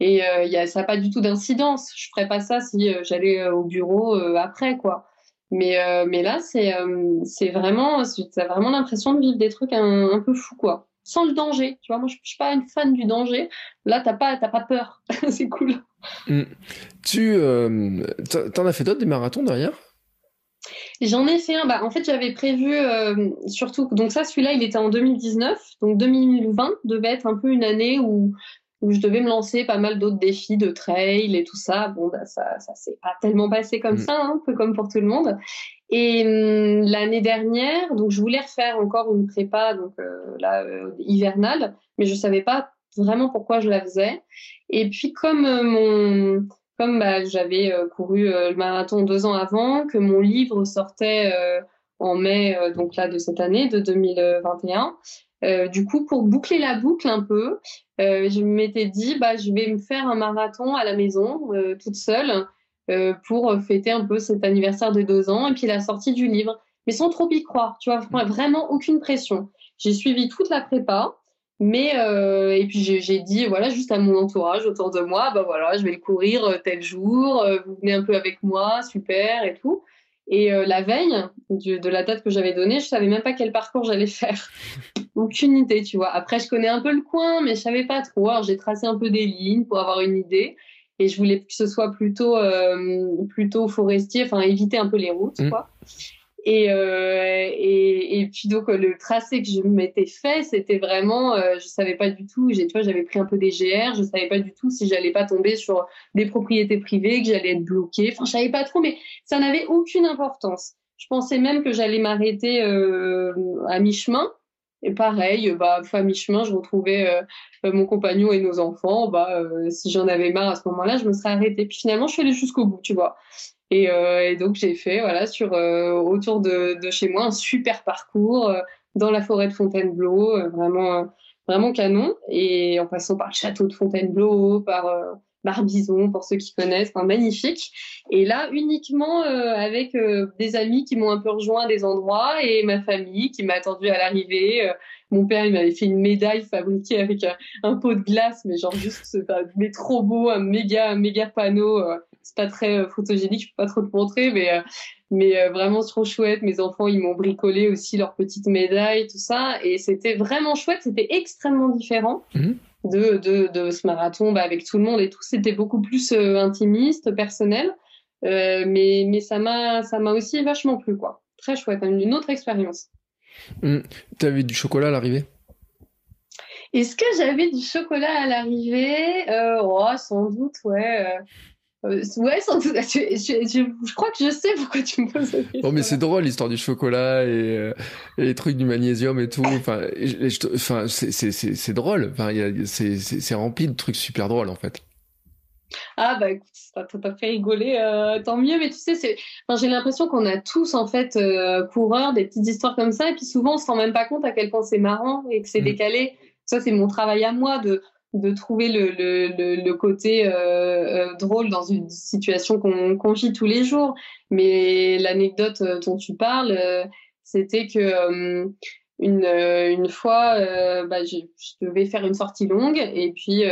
et y a, ça n'a pas du tout d'incidence je ferais pas ça si j'allais au bureau après quoi mais mais là c'est c'est vraiment as vraiment l'impression de vivre des trucs un, un peu fous quoi sans le danger. Tu vois, moi, je, suis pas une fan du danger. Là, t'as pas, t'as pas peur. c'est cool. Mm. Tu, euh, t'en as fait d'autres des marathons derrière? J'en ai fait un. Bah, en fait, j'avais prévu euh, surtout. Donc ça, celui-là, il était en 2019. Donc 2020 devait être un peu une année où où je devais me lancer pas mal d'autres défis de trail et tout ça. Bon, bah, ça, ça s'est pas tellement passé comme mm. ça, hein, un peu comme pour tout le monde. Et hum, l'année dernière, donc je voulais refaire encore une prépa, donc euh, là euh, hivernale, mais je savais pas vraiment pourquoi je la faisais. Et puis comme euh, mon comme bah, j'avais couru le marathon deux ans avant, que mon livre sortait en mai donc là de cette année de 2021. Du coup, pour boucler la boucle un peu, je m'étais dit, bah, je vais me faire un marathon à la maison, toute seule, euh, pour fêter un peu cet anniversaire de deux ans et puis la sortie du livre. mais sans trop y croire. Tu vois, vraiment aucune pression. J'ai suivi toute la prépa. Mais euh, et puis j'ai dit voilà juste à mon entourage autour de moi bah voilà je vais le courir euh, tel jour euh, vous venez un peu avec moi super et tout et la veille de la date que j'avais donnée je savais même pas quel parcours j'allais faire. Aucune idée tu vois. Après je connais un peu le coin mais je savais pas trop. Alors j'ai tracé un peu des lignes pour avoir une idée. Et je voulais que ce soit plutôt plutôt forestier enfin éviter un peu les routes mmh. quoi et, euh, et, et, puis donc le tracé que je m'étais fait, c'était vraiment, euh, je savais pas du tout. J'ai, tu vois, j'avais pris un peu des GR, je savais pas du tout si j'allais pas tomber sur des propriétés privées, que j'allais être bloquée. Enfin, je savais pas trop, mais ça n'avait aucune importance. Je pensais même que j'allais m'arrêter euh, à mi-chemin. Et pareil, bah, à mi-chemin, je retrouvais euh, mon compagnon et nos enfants. Bah, euh, si j'en avais marre à ce moment-là, je me serais arrêtée. Puis finalement, je suis allée jusqu'au bout, tu vois. Euh, et, donc j'ai fait voilà sur euh, autour de, chez moi un super parcours euh, dans la forêt de Fontainebleau, vraiment vraiment canon. Et en passant par le château de Fontainebleau, par Barbizon pour ceux qui connaissent, magnifique. Et là, uniquement avec des amis qui m'ont un peu rejoint des endroits et ma famille qui m'a attendu à l'arrivée. mon père, il m'avait fait une médaille fabriquée avec un, pot de glace, mais genre juste, mais trop beau, un méga, un méga panneau c'est pas très euh, photogénique, je peux pas trop te montrer, mais euh, mais euh, vraiment trop chouette. Mes enfants, ils m'ont bricolé aussi leurs petites médailles, tout ça, et c'était vraiment chouette. C'était extrêmement différent. Mhm. De, de, de, ce marathon bah, avec tout le monde et tout. C'était beaucoup plus intimiste, personnel. mais, mais ça m'a ça m'a aussi vachement plu, quoi. Très chouette, une autre expérience. Mmh. Tu avais du chocolat à l'arrivée? Est-ce que j'avais du chocolat à l'arrivée? Oh, Sans doute, ouais. Euh, ouais, Je, crois que je sais pourquoi tu me poses cette question. Non, mais c'est drôle l'histoire du chocolat et, euh, et, les trucs du magnésium et tout. Enfin, enfin, c'est drôle. Enfin, c'est rempli de trucs super drôles en fait. Ah bah écoute, ça t'a fait rigoler, euh, tant mieux. Mais tu sais, c'est, enfin, j'ai l'impression qu'on a tous en fait coureurs des petites histoires comme ça, et puis souvent on se rend même pas compte à quel point c'est marrant et que c'est mmh. décalé. Ça c'est mon travail à moi de de trouver le, le, le, côté euh, euh, drôle dans une situation qu'on vit tous les jours. Mais l'anecdote euh, dont tu parles, c'était que une, une fois, bah, je, je, devais faire une sortie longue et puis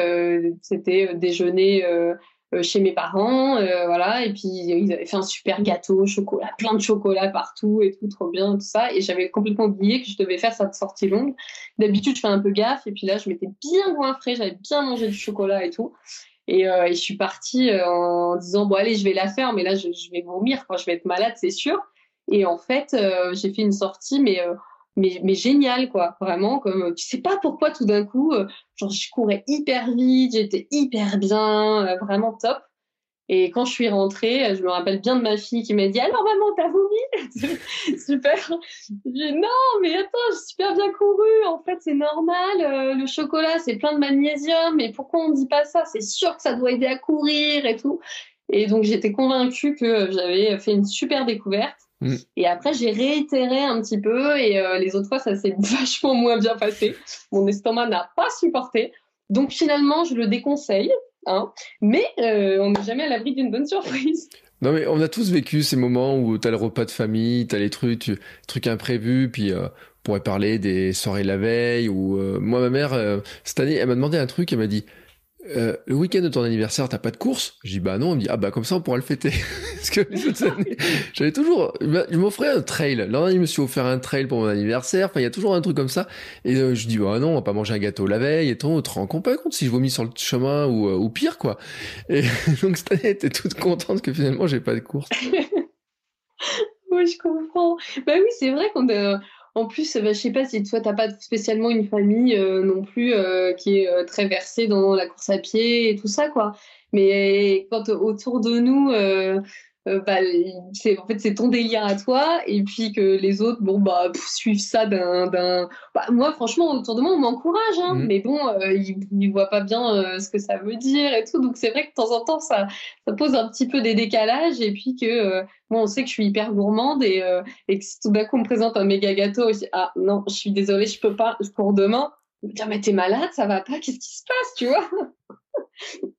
c'était déjeuner euh, chez mes parents, euh, voilà, et puis ils avaient fait un super gâteau, chocolat, plein de chocolat partout et tout, trop bien, tout ça, et j'avais complètement oublié que je devais faire cette sortie longue. D'habitude, je fais un peu gaffe, et puis là, je m'étais bien goinfrée, j'avais bien mangé du chocolat et tout, et, euh, et je suis partie en disant bon allez, je vais la faire, mais là, je, je vais vomir, quand je vais être malade, c'est sûr. Et en fait, j'ai fait une sortie, mais mais, génial quoi. Vraiment comme tu sais pas pourquoi tout d'un coup euh, genre je courais hyper vite j'étais hyper bien euh, vraiment top. Et quand je suis rentrée je me rappelle bien de ma fille qui m'a dit alors maman t'as vomi super. Dis non mais attends j'ai super bien couru. En fait c'est normal euh, le chocolat c'est plein de magnésium mais pourquoi on dit pas ça? C'est sûr que ça doit aider à courir et tout et donc j'étais convaincue que j'avais fait une super découverte Mm. Et après, j'ai réitéré un petit peu et euh, les autres fois, ça s'est vachement moins bien passé. Mon estomac n'a pas supporté. Donc finalement, je le déconseille. Hein. Mais euh, on n'est jamais à l'abri d'une bonne surprise. Non mais on a tous vécu ces moments où t'as le repas de famille, t'as les trucs, trucs imprévus, puis euh, on pourrait parler des soirées la veille. Ou moi, ma mère cette année, elle m'a demandé un truc, elle m'a dit euh, le week-end de ton anniversaire, t'as pas de course? Je dis bah non. Elle me dit ah bah comme ça on pourra le fêter. Parce que j'avais toujours, je m'offrais un trail. Là, je me suis offert un trail pour mon anniversaire. Enfin, il y a toujours un truc comme ça. Et euh, je dis bah non, on va pas manger un gâteau la veille et tout. On te rend pas compte si je vomis sur le chemin ou, euh, ou pire quoi. Et donc cette année, t'es toute contente que finalement j'ai pas de course. oui, je comprends. Bah oui, c'est vrai qu'on a en plus, bah, je sais pas si toi, t'as pas spécialement une famille euh, non plus euh, qui est euh, très versée dans la course à pied et tout ça, quoi. Mais quand autour de nous, euh, bah, c'est en fait c'est ton délire à toi et puis que les autres bon bah suivent ça d'un bah, moi franchement autour de moi on m'encourage hein, mmh. mais bon euh, ils, ils voient pas bien euh, ce que ça veut dire et tout donc c'est vrai que de temps en temps ça ça pose un petit peu des décalages et puis que moi on sait que je suis hyper gourmande et et que si tout d'un coup on me présente un méga gâteau aussi ah non je suis désolée je peux pas pour demain me dire mais t'es malade ça va pas qu'est-ce qui se passe tu vois?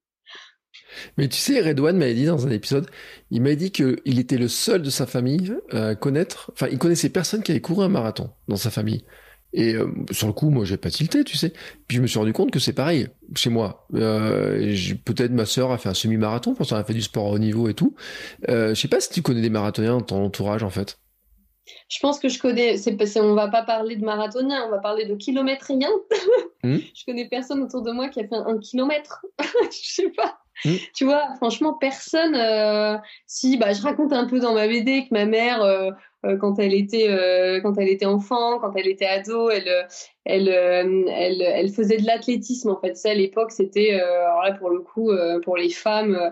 Mais tu sais, Redouane m'avait dit dans un épisode, il m'a dit qu'il était le seul de sa famille à connaître, enfin, il connaissait personne qui avait couru un marathon dans sa famille. Et euh, sur le coup, moi, j'ai pas tilté, tu sais. Puis je me suis rendu compte que c'est pareil chez moi. Euh, Peut-être ma sœur a fait un semi-marathon, parce qu'elle a fait du sport à haut niveau et tout. Euh, je sais pas si tu connais des marathoniens dans ton entourage, en fait. Je pense que je connais. C'est, on va pas parler de marathoniens, on va parler de kilométriens. Hmm. je connais personne autour de moi qui a fait un, kilomètre. je sais pas. Hmm. Tu vois, franchement, personne. Euh, si, bah, je raconte un peu dans ma BD que ma mère, euh, euh, quand elle était quand elle était enfant, quand elle était ado, elle elle elle, elle faisait de l'athlétisme en fait. Ça à l'époque c'était alors là pour le coup pour les femmes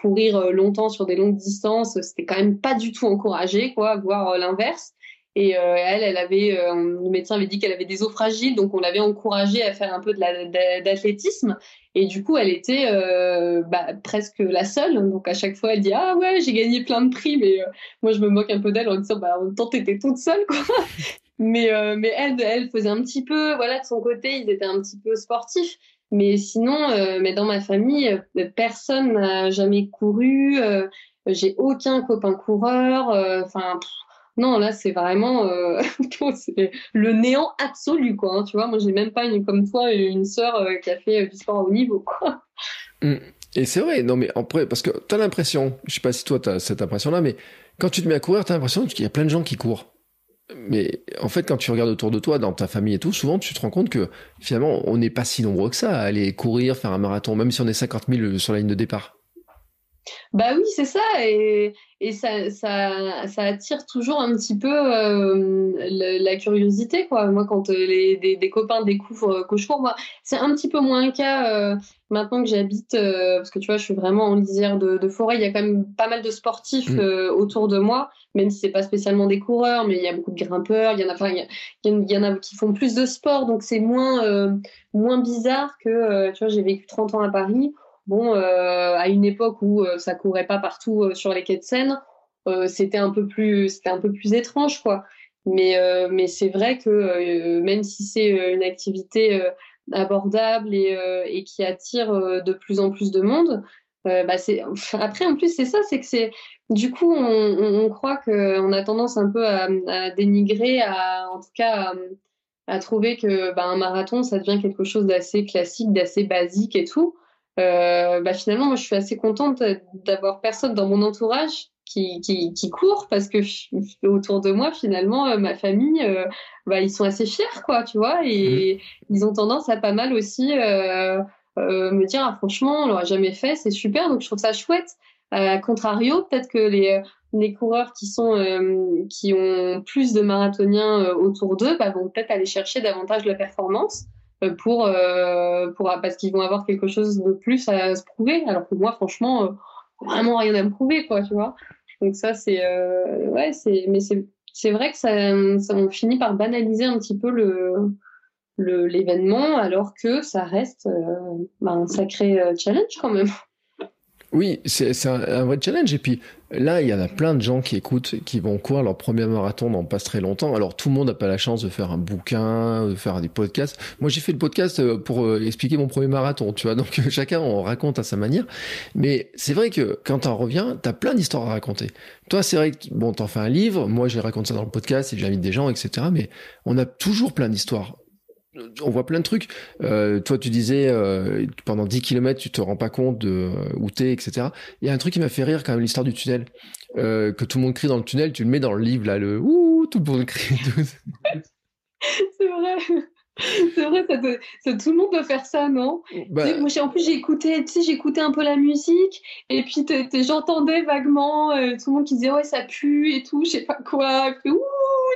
courir longtemps sur des longues distances, c'était quand même pas du tout encouragé quoi, voire l'inverse. Et elle, elle avait, le médecin avait dit qu'elle avait des os fragiles, donc on l'avait encouragée à faire un peu d'athlétisme. Et du coup, elle était euh, bah, presque la seule. Donc à chaque fois, elle dit ah ouais, j'ai gagné plein de prix, mais euh, moi je me moque un peu d'elle en disant bah en même temps t'étais toute seule quoi. mais euh, mais elle, elle faisait un petit peu, voilà, de son côté, ils étaient un petit peu sportifs. Mais sinon, mais dans ma famille, personne n'a jamais couru. j'ai aucun copain coureur. Enfin. Non, là, c'est vraiment euh, le néant absolu, quoi. Hein, tu vois, moi, j'ai même pas une, comme toi une sœur euh, qui a fait euh, du sport haut niveau, quoi. Mmh. Et c'est vrai, non, mais parce que t'as l'impression, je sais pas si toi t'as cette impression-là, mais quand tu te mets à courir, t'as l'impression qu'il y a plein de gens qui courent. Mais en fait, quand tu regardes autour de toi, dans ta famille et tout, souvent tu te rends compte que finalement, on n'est pas si nombreux que ça à aller courir, faire un marathon, même si on est 50 000 sur la ligne de départ. Bah oui, c'est ça, et, et ça, ça, ça, attire toujours un petit peu euh, la, curiosité, quoi. Moi, quand euh, les, des, des, copains découvrent euh, que je cours, moi, c'est un petit peu moins le cas maintenant que j'habite, parce que tu vois, je suis vraiment en lisière de, de, forêt. Il y a quand même pas mal de sportifs mmh. autour de moi, même si c'est pas spécialement des coureurs, mais il y a beaucoup de grimpeurs. Il y en a, enfin, il y, y, en a qui font plus de sport, donc c'est moins, moins bizarre que, tu vois, j'ai vécu 30 ans à Paris Bon, euh, à une époque où euh, ça courait pas partout euh, sur les quais de Seine, c'était un peu plus, c'était un peu plus étrange, quoi. Mais, mais c'est vrai que même si c'est une activité abordable et, et, qui attire de plus en plus de monde, bah c'est après en plus c'est ça, c'est que c'est du coup on, on, croit qu'on a tendance un peu à, dénigrer, à en tout cas à, à trouver que bah, un marathon ça devient quelque chose d'assez classique, d'assez basique et tout. Euh, bah finalement, moi, je suis assez contente d'avoir personne dans mon entourage qui, qui, qui court parce que autour de moi, finalement, euh, ma famille, euh, bah, ils sont assez fiers, quoi, tu vois, et mmh. ils ont tendance à pas mal aussi euh, me dire, ah, franchement, on l'aurait jamais fait, c'est super, donc je trouve ça chouette. A contrario, peut-être que les, les coureurs qui sont qui ont plus de marathoniens autour d'eux bah, vont peut-être aller chercher davantage la performance euh, pour, euh, pour parce qu'ils vont avoir quelque chose de plus à se prouver. Alors que moi, franchement, euh, vraiment rien à me prouver, quoi, tu vois. Donc ça, c'est ouais, c'est mais c'est c'est vrai que ça, ça, on finit par banaliser un petit peu le l'événement alors que ça reste bah, un sacré challenge quand même. Oui, c'est un, vrai challenge. Et puis là, il y en a plein de gens qui écoutent, qui vont courir leur premier marathon dans pas très longtemps. Alors tout le monde n'a pas la chance de faire un bouquin, de faire des podcasts. Moi, j'ai fait le podcast euh, pour euh, expliquer mon premier marathon, tu vois. Donc chacun en raconte à sa manière. Mais c'est vrai que quand t'en reviens, t'as plein d'histoires à raconter. Toi, c'est vrai que bon, t'en fais un livre. Moi, je raconte ça dans le podcast et j'invite des gens, etc. Mais on a toujours plein d'histoires on voit plein de trucs. Euh, toi, tu disais, euh, pendant 10 km, tu te rends pas compte de euh, où t'es, etc. Il y a un truc qui m'a fait rire quand même, l'histoire du tunnel. que tout le monde crie dans le tunnel, tu le mets dans le livre, là, le ouh, tout le monde crie. C'est vrai. C'est vrai, ça, tout le monde doit faire ça, non? Bah En plus, tu sais, j'écoutais un peu la musique, et puis j'entendais vaguement tout le monde qui disait ouais ça pue et tout, je sais pas quoi. Et ouh,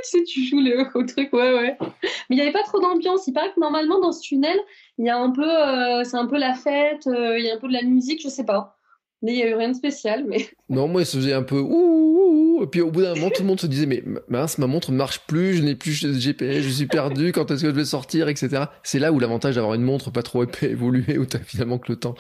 tu sais, tu joues le, truc, ouais, ouais. Mais il n'y avait pas trop d'ambiance. Il paraît que normalement, dans ce tunnel, il y a un peu, euh, c'est un peu la fête, euh, il y a un peu de la musique, je sais pas. Mais il n'y a eu rien de spécial. Mais... Non, moi, ça faisait un peu ouh, Et puis au bout d'un moment, tout le monde se disait Mais mince, ma montre ne marche plus, je n'ai plus de GPS, je suis perdu, quand est-ce que je vais sortir, etc. C'est là où l'avantage d'avoir une montre pas trop évoluée, où tu as finalement que le temps.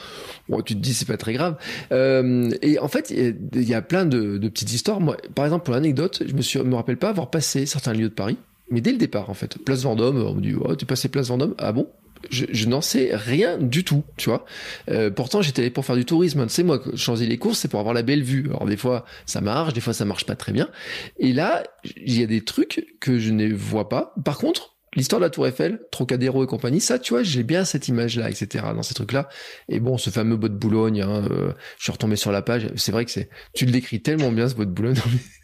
Bon, tu te dis, c'est pas très grave. Euh, et en fait, il y, a plein de, petites histoires. Moi, par exemple, pour l'anecdote, je me, me rappelle pas avoir passé certains lieux de Paris, mais dès le départ, en fait. Place Vendôme, on me dit Oh, tu passé Place Vendôme? Ah bon? Je, n'en sais rien du tout, tu vois. Euh, pourtant, j'étais allé pour faire du tourisme. Tu sais, moi, changer les courses, c'est pour avoir la belle vue. Alors, des fois, ça marche, des fois, ça marche pas très bien. Et là, il y a des trucs que je ne vois pas. Par contre, l'histoire de la Tour Eiffel, Trocadéro et compagnie, ça, tu vois, j'ai bien cette image-là, etc., dans ces trucs-là. Et bon, ce fameux bois de Boulogne, hein, euh, je suis retombé sur la page. C'est vrai que c'est, tu le décris tellement bien, ce bois de Boulogne.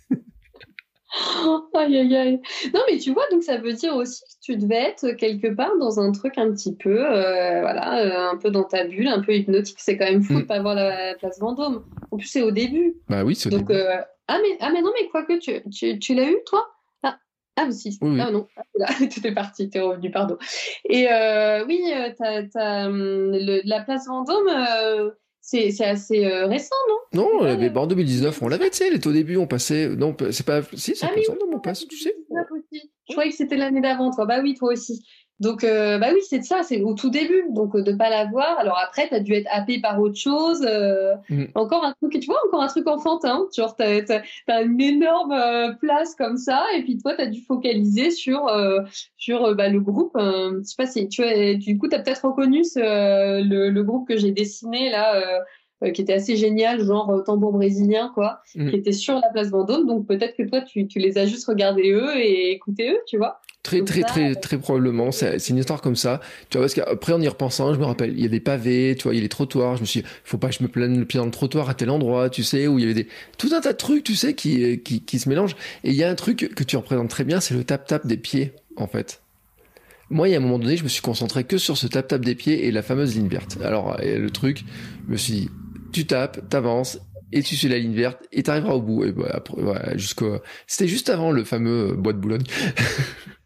aïe, aïe, aïe. Non, mais tu vois, donc ça veut dire aussi que tu devais être quelque part dans un truc un petit peu, euh, voilà, euh, un peu dans ta bulle, un peu hypnotique. C'est quand même fou de mm. pas voir la place Vendôme. En plus, c'est au début. Bah oui, c'est au donc, début. Euh, ah, mais, ah, mais non, mais quoi que tu, tu, tu l'as eu, toi? Ah, ah, si. Ah non, ah, là, tout est parti, t'es revenu, pardon. Et oui, t'as, hum, la place Vendôme c'est assez euh, récent, non? Non, on avait, en 2019, on l'avait, tu sais, elle au début, on passait, non, c'est pas, si, c'est ah, pas non, on passe, tu sais. Je croyais que c'était l'année d'avant, toi. Bah oui, toi aussi. Donc, euh, bah oui, c'est ça, c'est au tout début. Donc, euh, de pas l'avoir. Alors après, tu as dû être happé par autre chose. Euh, mm. Encore un truc, tu vois, encore un truc enfantin. Genre, tu as, une énorme place comme ça. Et puis, toi, tu as dû focaliser sur, sur bah, le groupe. je sais pas si tu as, du coup, tu as peut-être reconnu le, le, groupe que j'ai dessiné là. qui était assez génial, genre tambour brésilien, quoi, mm. qui était sur la place Vendôme. Donc peut-être que toi, tu, tu les as juste regardés eux et écoutés eux, tu vois. Très, très, très, très probablement. C'est une histoire comme ça. Tu vois, parce qu'après, en y repensant, je me rappelle, il y a des pavés, tu vois, il y a les trottoirs. Je me suis dit, faut pas que je me plane le pied dans le trottoir à tel endroit, tu sais, où il y avait des, tout un tas de trucs, tu sais, qui, qui, qui se mélangent. Et il y a un truc que tu représentes très bien, c'est le tap-tap des pieds, en fait. Moi, il y a un moment donné, je me suis concentré que sur ce tap-tap des pieds et la fameuse ligne verte. Alors, le truc, je me suis dit, tu tapes, t'avances, et tu suis la ligne verte et t'arriveras au bout. Et bah, après, voilà, jusqu'au, c'était juste avant le fameux bois de Boulogne.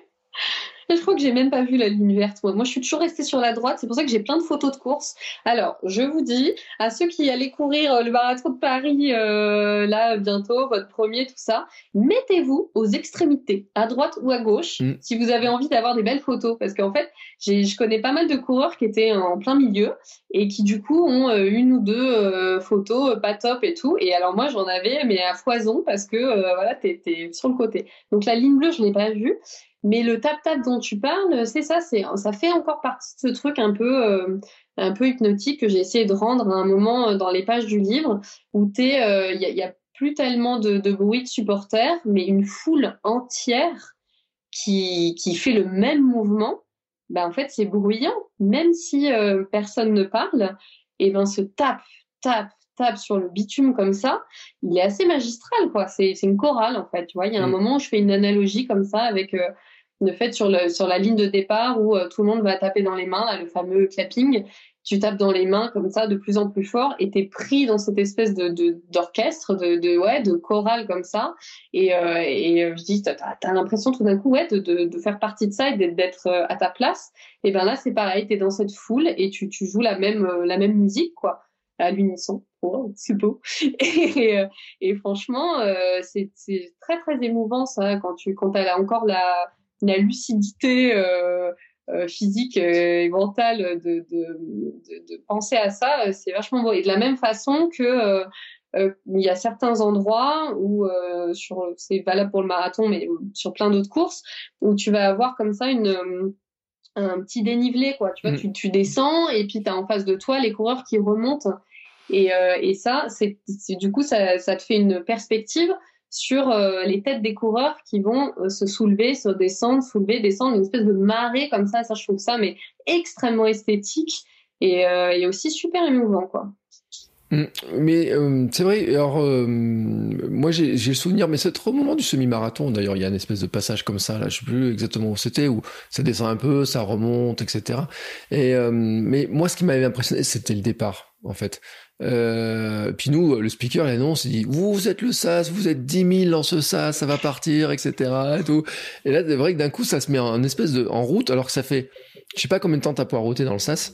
je crois que j'ai même pas vu la ligne verte. Moi, moi je suis toujours restée sur la droite. C'est pour ça que j'ai plein de photos de course. Alors, je vous dis, à ceux qui allaient courir euh, le marathon de Paris, euh, là, bientôt, votre premier, tout ça, mettez-vous aux extrémités, à droite ou à gauche, mm. si vous avez envie d'avoir des belles photos. Parce qu'en fait, je connais pas mal de coureurs qui étaient en plein milieu et qui, du coup, ont euh, une ou deux photos pas top et tout. Et alors, moi, j'en avais, mais à foison parce que, voilà, t'es sur le côté. Donc, la ligne bleue, je l'ai pas vue. Mais le tap-tap dont tu parles, c'est ça, c'est ça fait encore partie de ce truc un peu euh, un peu hypnotique que j'ai essayé de rendre à un moment euh, dans les pages du livre où il euh, y, a, y, a, plus tellement de, de, bruit de supporters, mais une foule entière qui qui fait le même mouvement. Ben en fait c'est bruyant, même si personne ne parle. Et ben se tape, tape, tape sur le bitume comme ça, il est assez magistral, quoi. C'est, c'est une chorale, en fait. Tu vois, il y a un mm. moment où je fais une analogie comme ça avec le fait sur, le, sur la ligne de départ où euh, tout le monde va taper dans les mains, le fameux clapping, tu tapes dans les mains comme ça de plus en plus fort et t'es pris dans cette espèce de d'orchestre de, de, ouais de chorale comme ça. Et, euh, et euh, je dis t'as as, l'impression tout d'un coup ouais de, de, de, faire partie de ça et d'être à ta place. Et ben là c'est pareil t'es dans cette foule et tu, tu joues la même la même musique quoi à l'unisson oh, c'est beau et, franchement c'est très très émouvant ça quand tu quand t'as encore la la lucidité euh, euh, physique et mentale de, de, de, penser à ça, euh, c'est vachement beau. Et de la même façon que il y a certains endroits où sur c'est valable pour le marathon, mais sur plein d'autres courses où tu vas avoir comme ça une un petit dénivelé quoi. Tu vois, mm. tu, tu descends et puis tu as en face de toi les coureurs qui remontent. Et, et ça, c'est du coup ça, ça te fait une perspective sur euh, les têtes des coureurs qui vont euh, se soulever, se descendre, soulever, descendre, une espèce de marée comme ça. Ça, je trouve ça mais extrêmement esthétique et, euh, aussi super émouvant, quoi. Mm. Mais c'est vrai. Alors moi j'ai le souvenir, mais c'est au moment du semi-marathon. D'ailleurs, il y a une espèce de passage comme ça. Là, je sais plus exactement où c'était, où ça descend un peu, ça remonte, etc. Et mais moi, ce qui m'avait impressionné, c'était le départ, en fait. Euh, puis nous, le speaker l'annonce, il dit vous, vous êtes le SAS, vous êtes 10 000 dans ce SAS, ça va partir, etc. Et, tout. et là, c'est vrai que d'un coup, ça se met en espèce de en route, alors que ça fait, je sais pas combien de temps t'as router dans le SAS.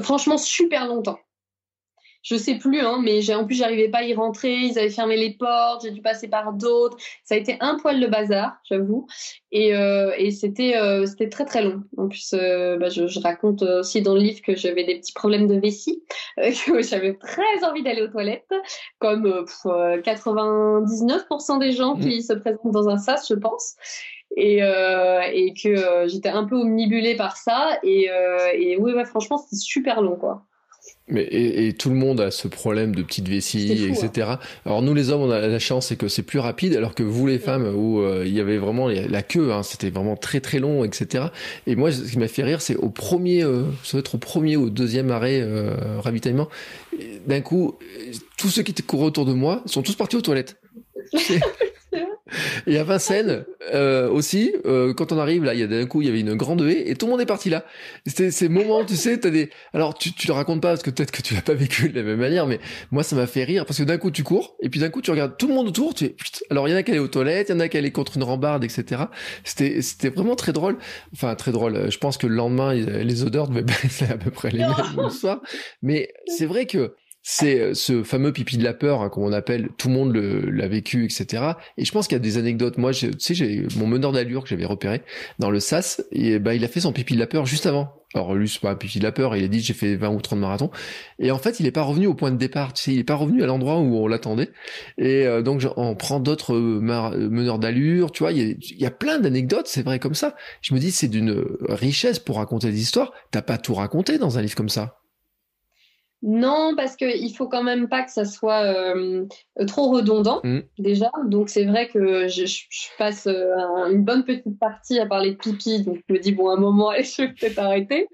Franchement, super longtemps je sais plus, hein, mais en plus j'arrivais pas à y rentrer, ils avaient fermé les portes, j'ai dû passer par d'autres. Ça a été un poil de bazar, j'avoue, et, euh, et c'était euh, c'était très très long. En plus, euh, bah, je, je, raconte aussi dans le livre que j'avais des petits problèmes de vessie, que j'avais très envie d'aller aux toilettes, comme 99% des gens qui mmh. se présentent dans un sas, je pense. et, euh, et que euh, j'étais un peu omnibulée par ça. Et, euh, et oui, ouais, franchement, c'était super long, quoi. Mais et, tout le monde a ce problème de petite vessie, etc. Hein. Alors nous les hommes, on a la chance, c'est que c'est plus rapide, alors que vous les femmes, où il y avait vraiment la queue, hein, c'était vraiment très très long, etc. Et moi, ce qui m'a fait rire, c'est au premier, ça doit être au premier ou au deuxième arrêt ravitaillement, d'un coup, tous ceux qui couraient autour de moi sont tous partis aux toilettes. Et à Vincennes euh, aussi, euh, quand on arrive là, il y a d'un coup il y avait une grande haie et tout le monde est parti là. C'était ces moments, tu sais, t'as des. Alors tu tu le racontes pas parce que peut-être que tu l'as pas vécu de la même manière, mais moi ça m'a fait rire parce que d'un coup tu cours et puis d'un coup tu regardes tout le monde autour. Tu alors il y en a qui allaient aux toilettes, il y en a qui allaient contre une rambarde, etc. C'était c'était vraiment très drôle. Enfin très drôle. Je pense que le lendemain les odeurs devaient être à peu près les mêmes le soir, mais c'est vrai que c'est euh, ce fameux pipi de la peur, hein, appelle, tout le monde l'a vécu, etc. Et je pense qu'il y a des anecdotes. Moi, tu sais, j'ai mon meneur d'allure que j'avais repéré dans le SAS, et bah, il a fait son pipi de la peur juste avant. Alors lui, c'est pas un pipi de la peur, il a dit j'ai fait 20 ou 30 marathons. Et en fait, il est pas revenu au point de départ, tu sais, il est pas revenu à l'endroit où on l'attendait. Et euh, donc, on prend d'autres euh, meneurs d'allure, tu vois, il y y a plein d'anecdotes, c'est vrai comme ça. Je me dis, c'est d'une richesse pour raconter des histoires. T'as pas tout raconté dans un livre comme ça. Non, parce qu'il faut quand même pas que ça soit euh, trop redondant mm. déjà. Donc c'est vrai que je, passe euh, une bonne petite partie à parler de pipi, donc je me dis bon à un moment je vais peut-être arrêter?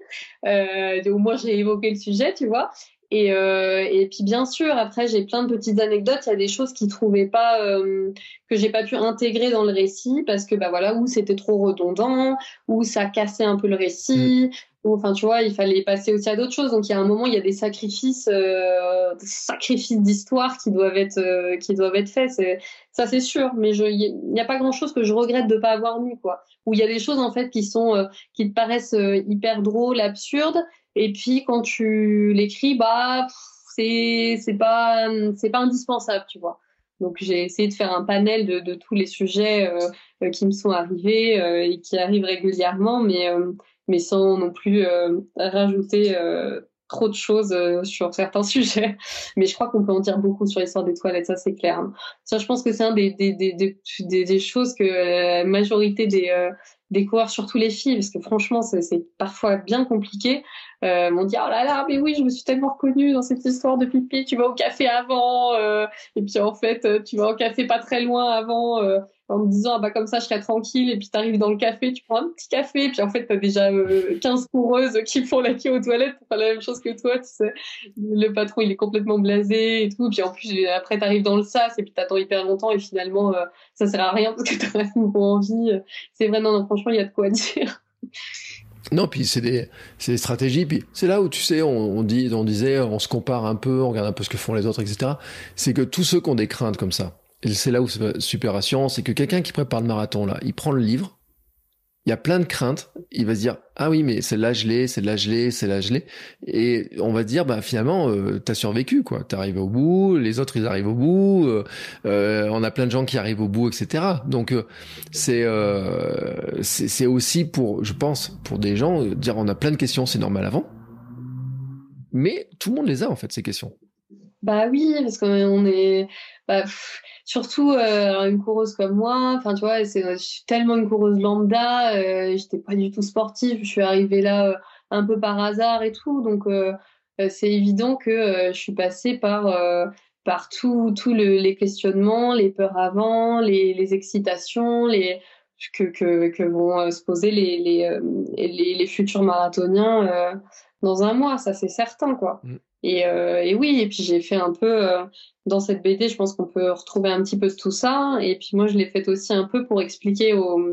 Euh, au moins j'ai évoqué le sujet, tu vois. Et, euh, et puis bien sûr, après j'ai plein de petites anecdotes. Il y a des choses qui trouvaient pas que j'ai pas pu intégrer dans le récit parce que bah voilà où c'était trop redondant, où ça cassait un peu le récit, enfin tu vois il fallait passer aussi à d'autres choses. Donc il y a un moment il y a des sacrifices euh, sacrifices d'histoire qui doivent être euh, qui doivent être faits. Ça c'est sûr. Mais il n'y a pas grand chose que je regrette de pas avoir mis quoi. Où il y a des choses en fait qui sont euh, qui te paraissent euh, hyper drôles absurdes. Et puis quand tu l'écris bah c'est c'est pas c'est pas indispensable tu vois. Donc j'ai essayé de faire un panel de, de tous les sujets qui me sont arrivés et qui arrivent régulièrement. Mais mais sans non plus euh, rajouter euh, trop de choses euh, sur certains sujets. Mais je crois qu'on peut en dire beaucoup sur l'histoire des toilettes, ça c'est clair. Ça, je pense que c'est un des, des, des, des, des choses que la majorité des, des coureurs, surtout les filles, parce que franchement, c'est parfois bien compliqué, euh, m'ont dit oh là là, mais oui, je me suis tellement reconnue dans cette histoire de pipi. Tu vas au café avant, euh, et puis en fait, tu vas au café pas très loin avant. En me disant ah bah comme ça je serai tranquille et puis tu arrives dans le café tu prends un petit café et puis en fait t'as déjà 15 euh, coureuses qui font la queue aux toilettes pour faire la même chose que toi tu sais le patron il est complètement blasé et tout puis en plus après t'arrives dans le sas et puis t'attends hyper longtemps et finalement euh, ça sert à rien parce que t'as pas envie c'est vrai non, franchement il y a de quoi dire non, puis c'est des, des stratégies. Puis c'est là où tu sais, on, dit, on disait, on se compare un peu, on regarde un peu ce que font les autres, etc. C'est que tous ceux qui ont des craintes comme ça, c'est là où c'est super rassurant, c'est que quelqu'un qui prépare le marathon, là, il prend le livre, il y a plein de craintes, il va se dire, ah oui, mais c'est là l'ai, c'est là l'ai, c'est là l'ai. Et on va dire, bah finalement, euh, t'as survécu, quoi. T'es arrivé au bout, les autres ils arrivent au bout, euh, euh on a plein de gens qui arrivent au bout, etc. Donc euh, c'est c'est aussi pour, je pense, pour des gens, dire on a plein de questions, c'est normal avant. Mais tout le monde les a en fait ces questions. Bah oui, parce qu'on est, bah, surtout euh, une coureuse comme moi. Enfin, tu vois, c'est, je suis tellement une coureuse lambda. Euh, j'étais pas du tout sportive. Je suis arrivée là euh, un peu par hasard et tout. Donc, euh, c'est évident que je suis passée par par tous le, les questionnements, les peurs avant, les, excitations, les que, que, vont se poser les, les, les, les futurs marathoniens dans un mois, ça c'est certain quoi. Mm. Et, euh, et, oui, et puis j'ai fait un peu euh, dans cette BD, je pense qu'on peut retrouver un petit peu tout ça. Et puis moi, je l'ai fait aussi un peu pour expliquer aux,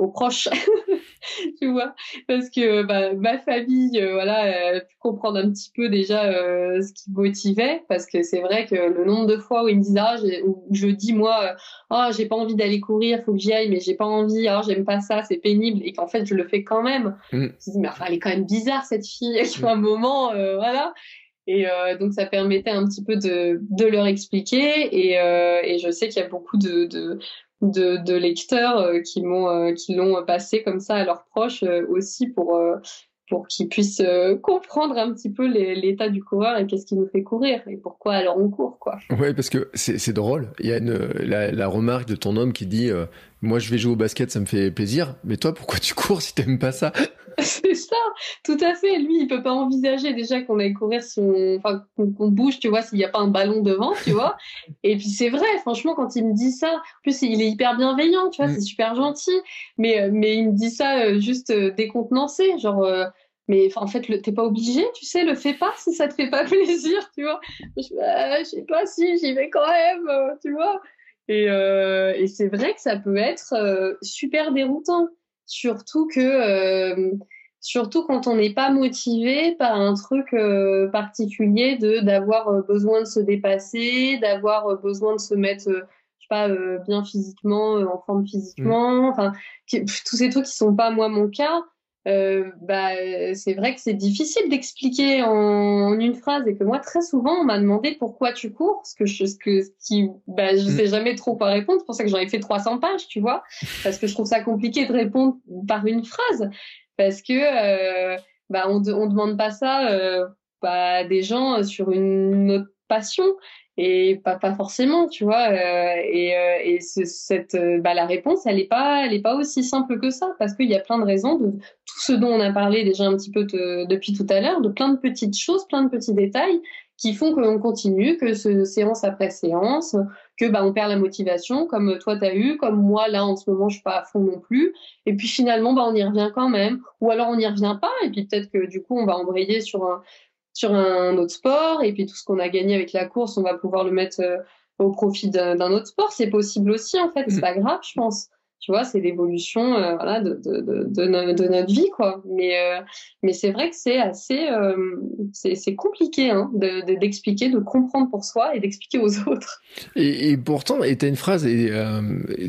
aux proches, tu vois, parce que bah, ma famille, euh, voilà, a pu comprendre un petit peu déjà euh, ce qui motivait, parce que c'est vrai que le nombre de fois où ils me disent ah, où je dis moi, ah, oh, j'ai pas envie d'aller courir, faut que j'y aille, mais j'ai pas envie, ah, j'aime pas ça, c'est pénible, et qu'en fait je le fais quand même. Mm. Je me dis mais enfin, elle est quand même bizarre cette fille, à un moment, voilà. Et euh, donc ça permettait un petit peu de, leur expliquer. Et, euh, et je sais qu'il y a beaucoup de, lecteurs euh, qui l'ont passé comme ça à leurs proches aussi pour pour qu'il puisse comprendre un petit peu l'état du coureur et qu'est-ce qui nous fait courir et pourquoi alors on court quoi. Ouais parce que c'est drôle. Il y a la, remarque de ton homme qui dit moi je vais jouer au basket ça me fait plaisir mais toi pourquoi tu cours si t'aimes pas ça c'est ça, tout à fait. Lui, il peut pas envisager déjà qu'on aille courir si on, enfin, qu'on bouge, tu vois, s'il n'y a pas un ballon devant, tu vois. Et puis c'est vrai, franchement, quand il me dit ça, en plus il est hyper bienveillant, tu vois, mm. c'est super gentil. Mais, euh, mais il me dit ça euh, juste euh, décontenancé, genre. mais en fait, t'es pas obligé, tu sais, le fais pas si ça te fait pas plaisir, tu vois. Je, bah, je sais pas si j'y vais quand même, tu vois. Et, et c'est vrai que ça peut être super déroutant surtout que euh, surtout quand on n'est pas motivé par un truc euh, particulier de d'avoir euh, besoin de se dépasser, d'avoir besoin de se mettre je sais pas bien physiquement, en forme physiquement, mm. enfin tous ces trucs qui sont pas moi mon cas. Euh, bah, c'est vrai que c'est difficile d'expliquer en, une phrase et que moi très souvent on m'a demandé pourquoi tu cours, ce que je, ce que ce qui, bah, je mm. sais jamais trop quoi répondre. C'est pour ça que j'en ai fait 300 pages, tu vois, parce que je trouve ça compliqué de répondre par une phrase, parce que euh, bah on, on demande pas ça euh, bah, à des gens sur une autre passion et pas pas forcément tu vois euh, et, euh, et cette euh, bah, la réponse elle est pas elle est pas aussi simple que ça parce qu'il y a plein de raisons de ce dont on a parlé déjà un petit peu depuis tout à l'heure de plein de petites choses plein de petits détails qui font qu'on continue que ce séance après séance que bah on perd la motivation comme toi tu as eu comme moi là en ce moment je suis pas à fond non plus et puis finalement bah on y revient quand même ou alors on n'y revient pas et puis peut-être que du coup on va embrayer sur un sur un autre sport et puis tout ce qu'on a gagné avec la course, on va pouvoir le mettre euh, au profit d'un autre sport. C'est possible aussi en fait, c'est mm. pas grave, je pense tu vois, c'est l'évolution euh, voilà, de, de, de, de, notre vie, quoi. Mais, euh, mais c'est vrai que c'est assez, euh, c'est compliqué hein, d'expliquer, de, comprendre pour soi et d'expliquer aux autres. Et, et pourtant, et tu as une phrase, et,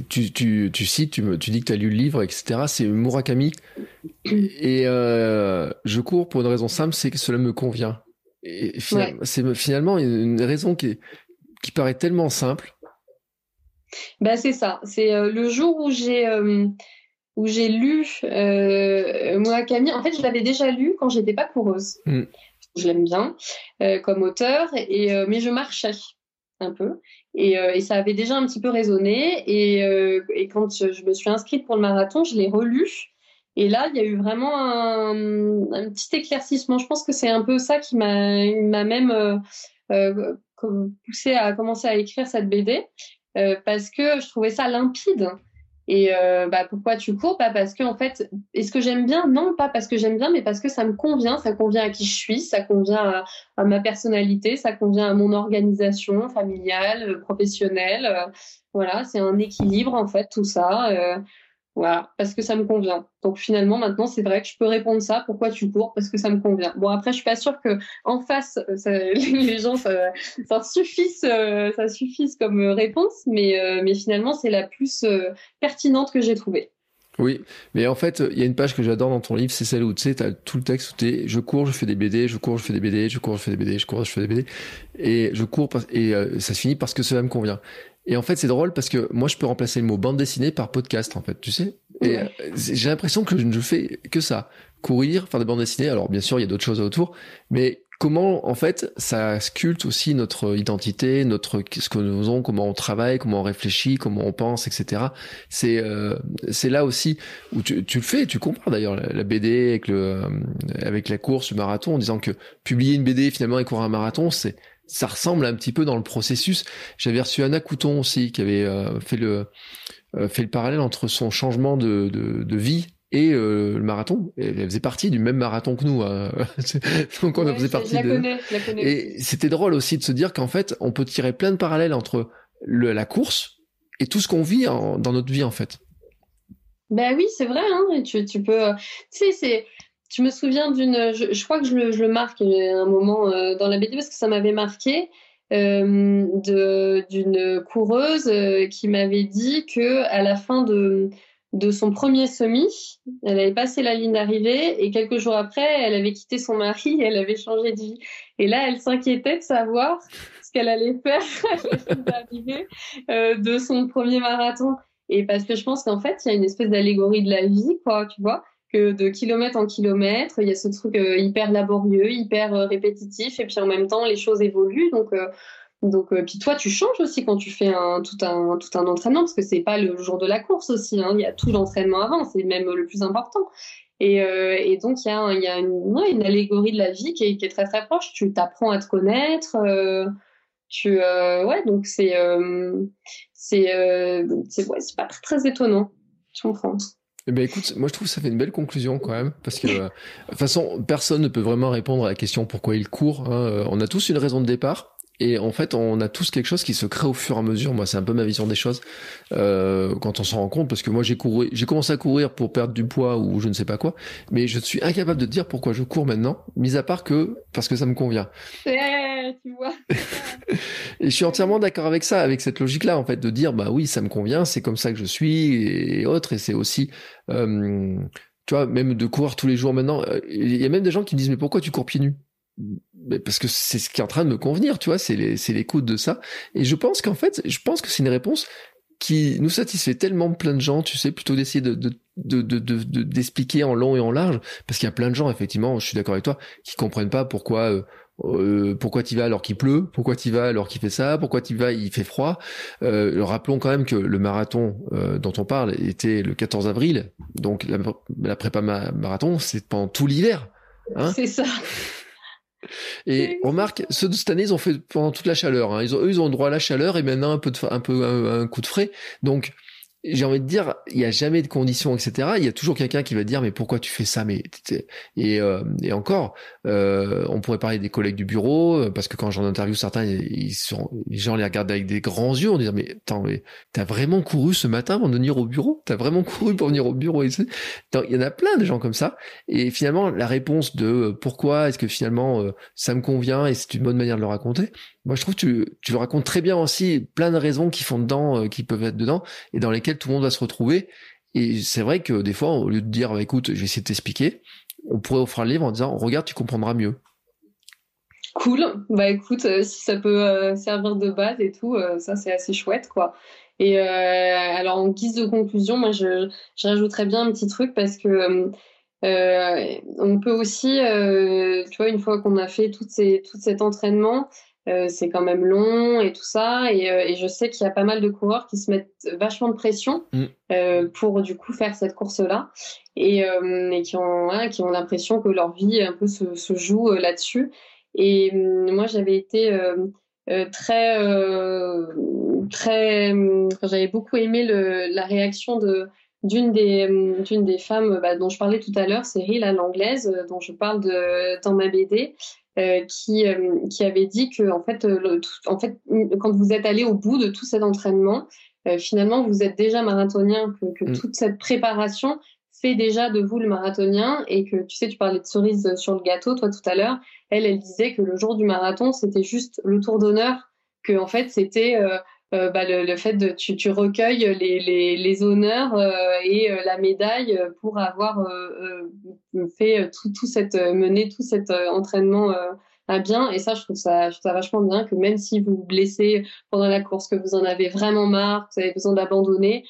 tu, tu, tu cites, tu, me, tu dis que tu as lu le livre, etc. C'est Murakami. Et je cours pour une raison simple, c'est que cela me convient. Et c'est finalement une raison qui, qui paraît tellement simple bah, c'est ça. C'est euh, le jour où j'ai euh, où j'ai lu euh, Murakami. En fait, je l'avais déjà lu quand j'étais pas coureuse. Mm. Je l'aime bien euh, comme auteur, et mais je marchais un peu. Et, et, ça avait déjà un petit peu résonné. Et, et quand je, me suis inscrite pour le marathon, je l'ai relu. Et là, il y a eu vraiment un, un petit éclaircissement. Je pense que c'est un peu ça qui m'a même poussé à commencer à écrire cette BD. Euh, parce que je trouvais ça limpide. Et euh, bah, pourquoi tu cours? Pas parce que en fait, est-ce que j'aime bien Non, pas parce que j'aime bien, mais parce que ça me convient. Ça convient à qui je suis, ça convient à, ma personnalité, ça convient à mon organisation familiale, professionnelle. voilà, c'est un équilibre en fait, tout ça. Euh, voilà, parce que ça me convient. Donc finalement, maintenant, c'est vrai que je peux répondre ça. Pourquoi tu cours? Parce que ça me convient. Bon, après, je suis pas sûre que en face, ça, les gens, ça, euh, suffise comme réponse, mais euh, finalement, c'est la plus euh, pertinente que j'ai trouvée. Oui, mais en fait, il y a une page que j'adore dans ton livre, c'est celle où tu sais, as tout le texte où t'es, je cours, je fais des BD, je cours, je fais des BD, je cours, je fais des BD, je cours, je fais des BD, et je cours et ça se finit parce que cela me convient. Et en fait, c'est drôle parce que moi, je peux remplacer le mot bande dessinée par podcast, en fait, tu sais. Et euh, j'ai l'impression que je ne fais que ça. Courir, faire des bandes dessinées. Alors, bien sûr, il y a d'autres choses autour. Mais comment, en fait, ça sculpte aussi notre identité, notre, ce que nous faisons, comment on travaille, comment on réfléchit, comment on pense, etc. C'est, euh, c'est là aussi où tu, tu le fais, tu comprends d'ailleurs la, BD avec le, euh, avec la course, le marathon, en disant que publier une BD finalement et courir un marathon, c'est, ça ressemble un petit peu dans le processus. J'avais reçu Anna Couton aussi, qui avait euh, fait le euh, fait le parallèle entre son changement de, de, de vie et euh, le marathon. Elle faisait partie du même marathon que nous. Hein. Donc on faisait partie la de. Connais, la connais. Et c'était drôle aussi de se dire qu'en fait, on peut tirer plein de parallèles entre le, la course et tout ce qu'on vit en, dans notre vie en fait. Ben oui, c'est vrai. Hein. Tu, tu peux. Tu sais, c'est je me souviens d'une, je, crois que je le, je le marque un moment euh, dans la BD parce que ça m'avait marqué euh, d'une coureuse euh, qui m'avait dit que à la fin de de son premier semi, elle avait passé la ligne d'arrivée et quelques jours après, elle avait quitté son mari elle avait changé de vie. Et là, elle s'inquiétait de savoir ce qu'elle allait faire à l'arrivée euh, de son premier marathon. Et parce que je pense qu'en fait, il y a une espèce d'allégorie de la vie, quoi, tu vois que de kilomètre en kilomètre, il y a ce truc euh, hyper laborieux, hyper euh, répétitif, et puis en même temps, les choses évoluent. Donc, donc puis toi, tu changes aussi quand tu fais un, tout, un, tout un entraînement, parce que c'est pas le jour de la course aussi. Hein. Il y a tout l'entraînement avant, c'est même le plus important. Et, donc, il y a, y a une, allégorie de la vie qui est, très très proche. Tu t'apprends à te connaître. tu, ouais, donc c'est c'est euh, ouais, pas très étonnant. Je comprends. Eh ben écoute, moi je trouve que ça fait une belle conclusion quand même, parce que euh, de toute façon, personne ne peut vraiment répondre à la question pourquoi il court. Hein. Euh, on a tous une raison de départ, et en fait, on a tous quelque chose qui se crée au fur et à mesure. Moi, c'est un peu ma vision des choses euh, quand on s'en rend compte, parce que moi, j'ai couru, j'ai commencé à courir pour perdre du poids ou je ne sais pas quoi, mais je suis incapable de dire pourquoi je cours maintenant, mis à part que parce que ça me convient. tu vois. et je suis entièrement d'accord avec ça, avec cette logique-là, en fait, de dire bah oui, ça me convient, c'est comme ça que je suis et autres, et c'est aussi euh, tu vois, même de courir tous les jours maintenant. Euh, il y a même des gens qui me disent mais pourquoi tu cours pieds nus? Parce que c'est ce qui est en train de me convenir, tu vois, c'est l'écoute de ça. Et je pense qu'en fait, je pense que c'est une réponse qui nous satisfait tellement plein de gens, tu sais, plutôt d'essayer de, de, de, d'expliquer en long et en large, parce qu'il y a plein de gens, effectivement, je suis d'accord avec toi, qui comprennent pas pourquoi euh, euh pourquoi tu vas alors qu'il pleut, pourquoi tu vas alors qu'il fait ça, pourquoi tu vas il fait froid. Euh, rappelons quand même que le marathon euh, dont on parle était le 14 avril, donc la, la prépa marathon, c'est pendant tout l'hiver. Hein c'est ça. Et remarque, ceux de cette année, ils ont fait pendant toute la chaleur. Hein. Ils ont, eux, ils ont droit à la chaleur et maintenant un peu de, un peu un coup de frais. Donc j'ai envie de dire, il n'y a jamais de conditions, etc. Il y a toujours quelqu'un qui va dire, mais pourquoi tu fais ça Mais et, euh, et encore, euh, on pourrait parler des collègues du bureau, euh, parce que quand j'en interview certains, ils sont, les gens les regardent avec des grands yeux, on dit, mais attends, mais t'as vraiment couru ce matin de venir au bureau? T'as vraiment couru pour venir au bureau Il y en a plein de gens comme ça. Et finalement, la réponse de pourquoi est-ce que finalement ça me convient et c'est une bonne manière de le raconter, moi je trouve que tu, tu le racontes très bien aussi, plein de raisons qui font dedans, qui peuvent être dedans, et dans lesquelles tout le monde va se retrouver. Et c'est vrai que des fois, au lieu de dire, bah, écoute, je vais essayer de t'expliquer, on pourrait offrir un livre en disant, regarde, tu comprendras mieux. Cool. Bah écoute, euh, si ça peut euh, servir de base et tout, euh, ça c'est assez chouette quoi. Et alors en guise de conclusion, moi je, je rajouterais bien un petit truc parce que on peut aussi, tu vois, une fois qu'on a fait tout cet entraînement, euh, c'est quand même long et tout ça. Et, euh, et je sais qu'il y a pas mal de coureurs qui se mettent vachement de pression mm. euh, pour du coup faire cette course-là et, euh, et, qui ont, qui ont l'impression que leur vie un peu se, se joue là-dessus. Et moi, j'avais été très, très, j'avais beaucoup aimé le, la réaction de d'une des d'une des femmes bah, dont je parlais tout à l'heure, c'est Rila l'anglaise, dont je parle de, dans ma BD, euh, qui, euh, qui avait dit que en fait, euh, en fait, quand vous êtes allé au bout de tout cet entraînement, finalement, vous êtes déjà marathonien, que, que mm. toute cette préparation fait déjà de vous le marathonien et que tu sais, tu parlais de cerise sur le gâteau, toi tout à l'heure. Elle, elle disait que le jour du marathon, c'était juste le tour d'honneur, que en fait, c'était euh, bah, le, le, fait de tu, tu recueilles les, les, les honneurs euh, et euh, la médaille pour avoir fait tout, tout cette mené tout cet entraînement à bien. Et ça je trouve ça je trouve ça vachement bien que même si vous vous blessez pendant la course que vous en avez vraiment marre que vous avez besoin d'abandonner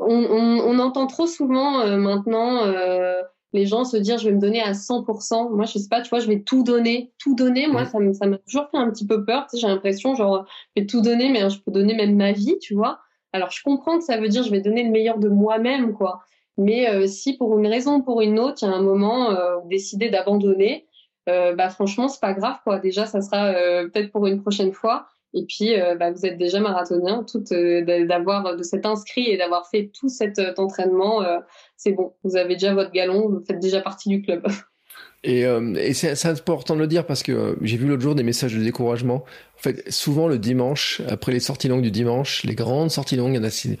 on, on, on, entend trop souvent maintenant les gens se dire je vais me donner à 100%. Moi, je sais pas, tu vois, je vais tout donner, tout donner. Moi, ça ça m'a toujours fait un petit peu peur. Tu sais, j'ai l'impression, genre, je vais tout donner, mais je peux donner même ma vie, tu vois. Alors, je comprends que ça veut dire je vais donner le meilleur de moi-même, quoi. Mais euh, si pour une raison ou pour une autre, il y a un moment euh, décider d'abandonner, euh, bah franchement, c'est pas grave, quoi. Déjà, ça sera euh, peut-être pour une prochaine fois. Et puis, euh, bah, vous êtes déjà marathonien, tout euh, d'avoir de s'être inscrit et d'avoir fait tout cet euh, entraînement, c'est bon. Vous avez déjà votre galon, vous faites déjà partie du club. Et, c'est important de le dire parce que j'ai vu l'autre jour des messages de découragement. En fait, souvent le dimanche, après les sorties longues du dimanche, les grandes sorties longues, il y en a six.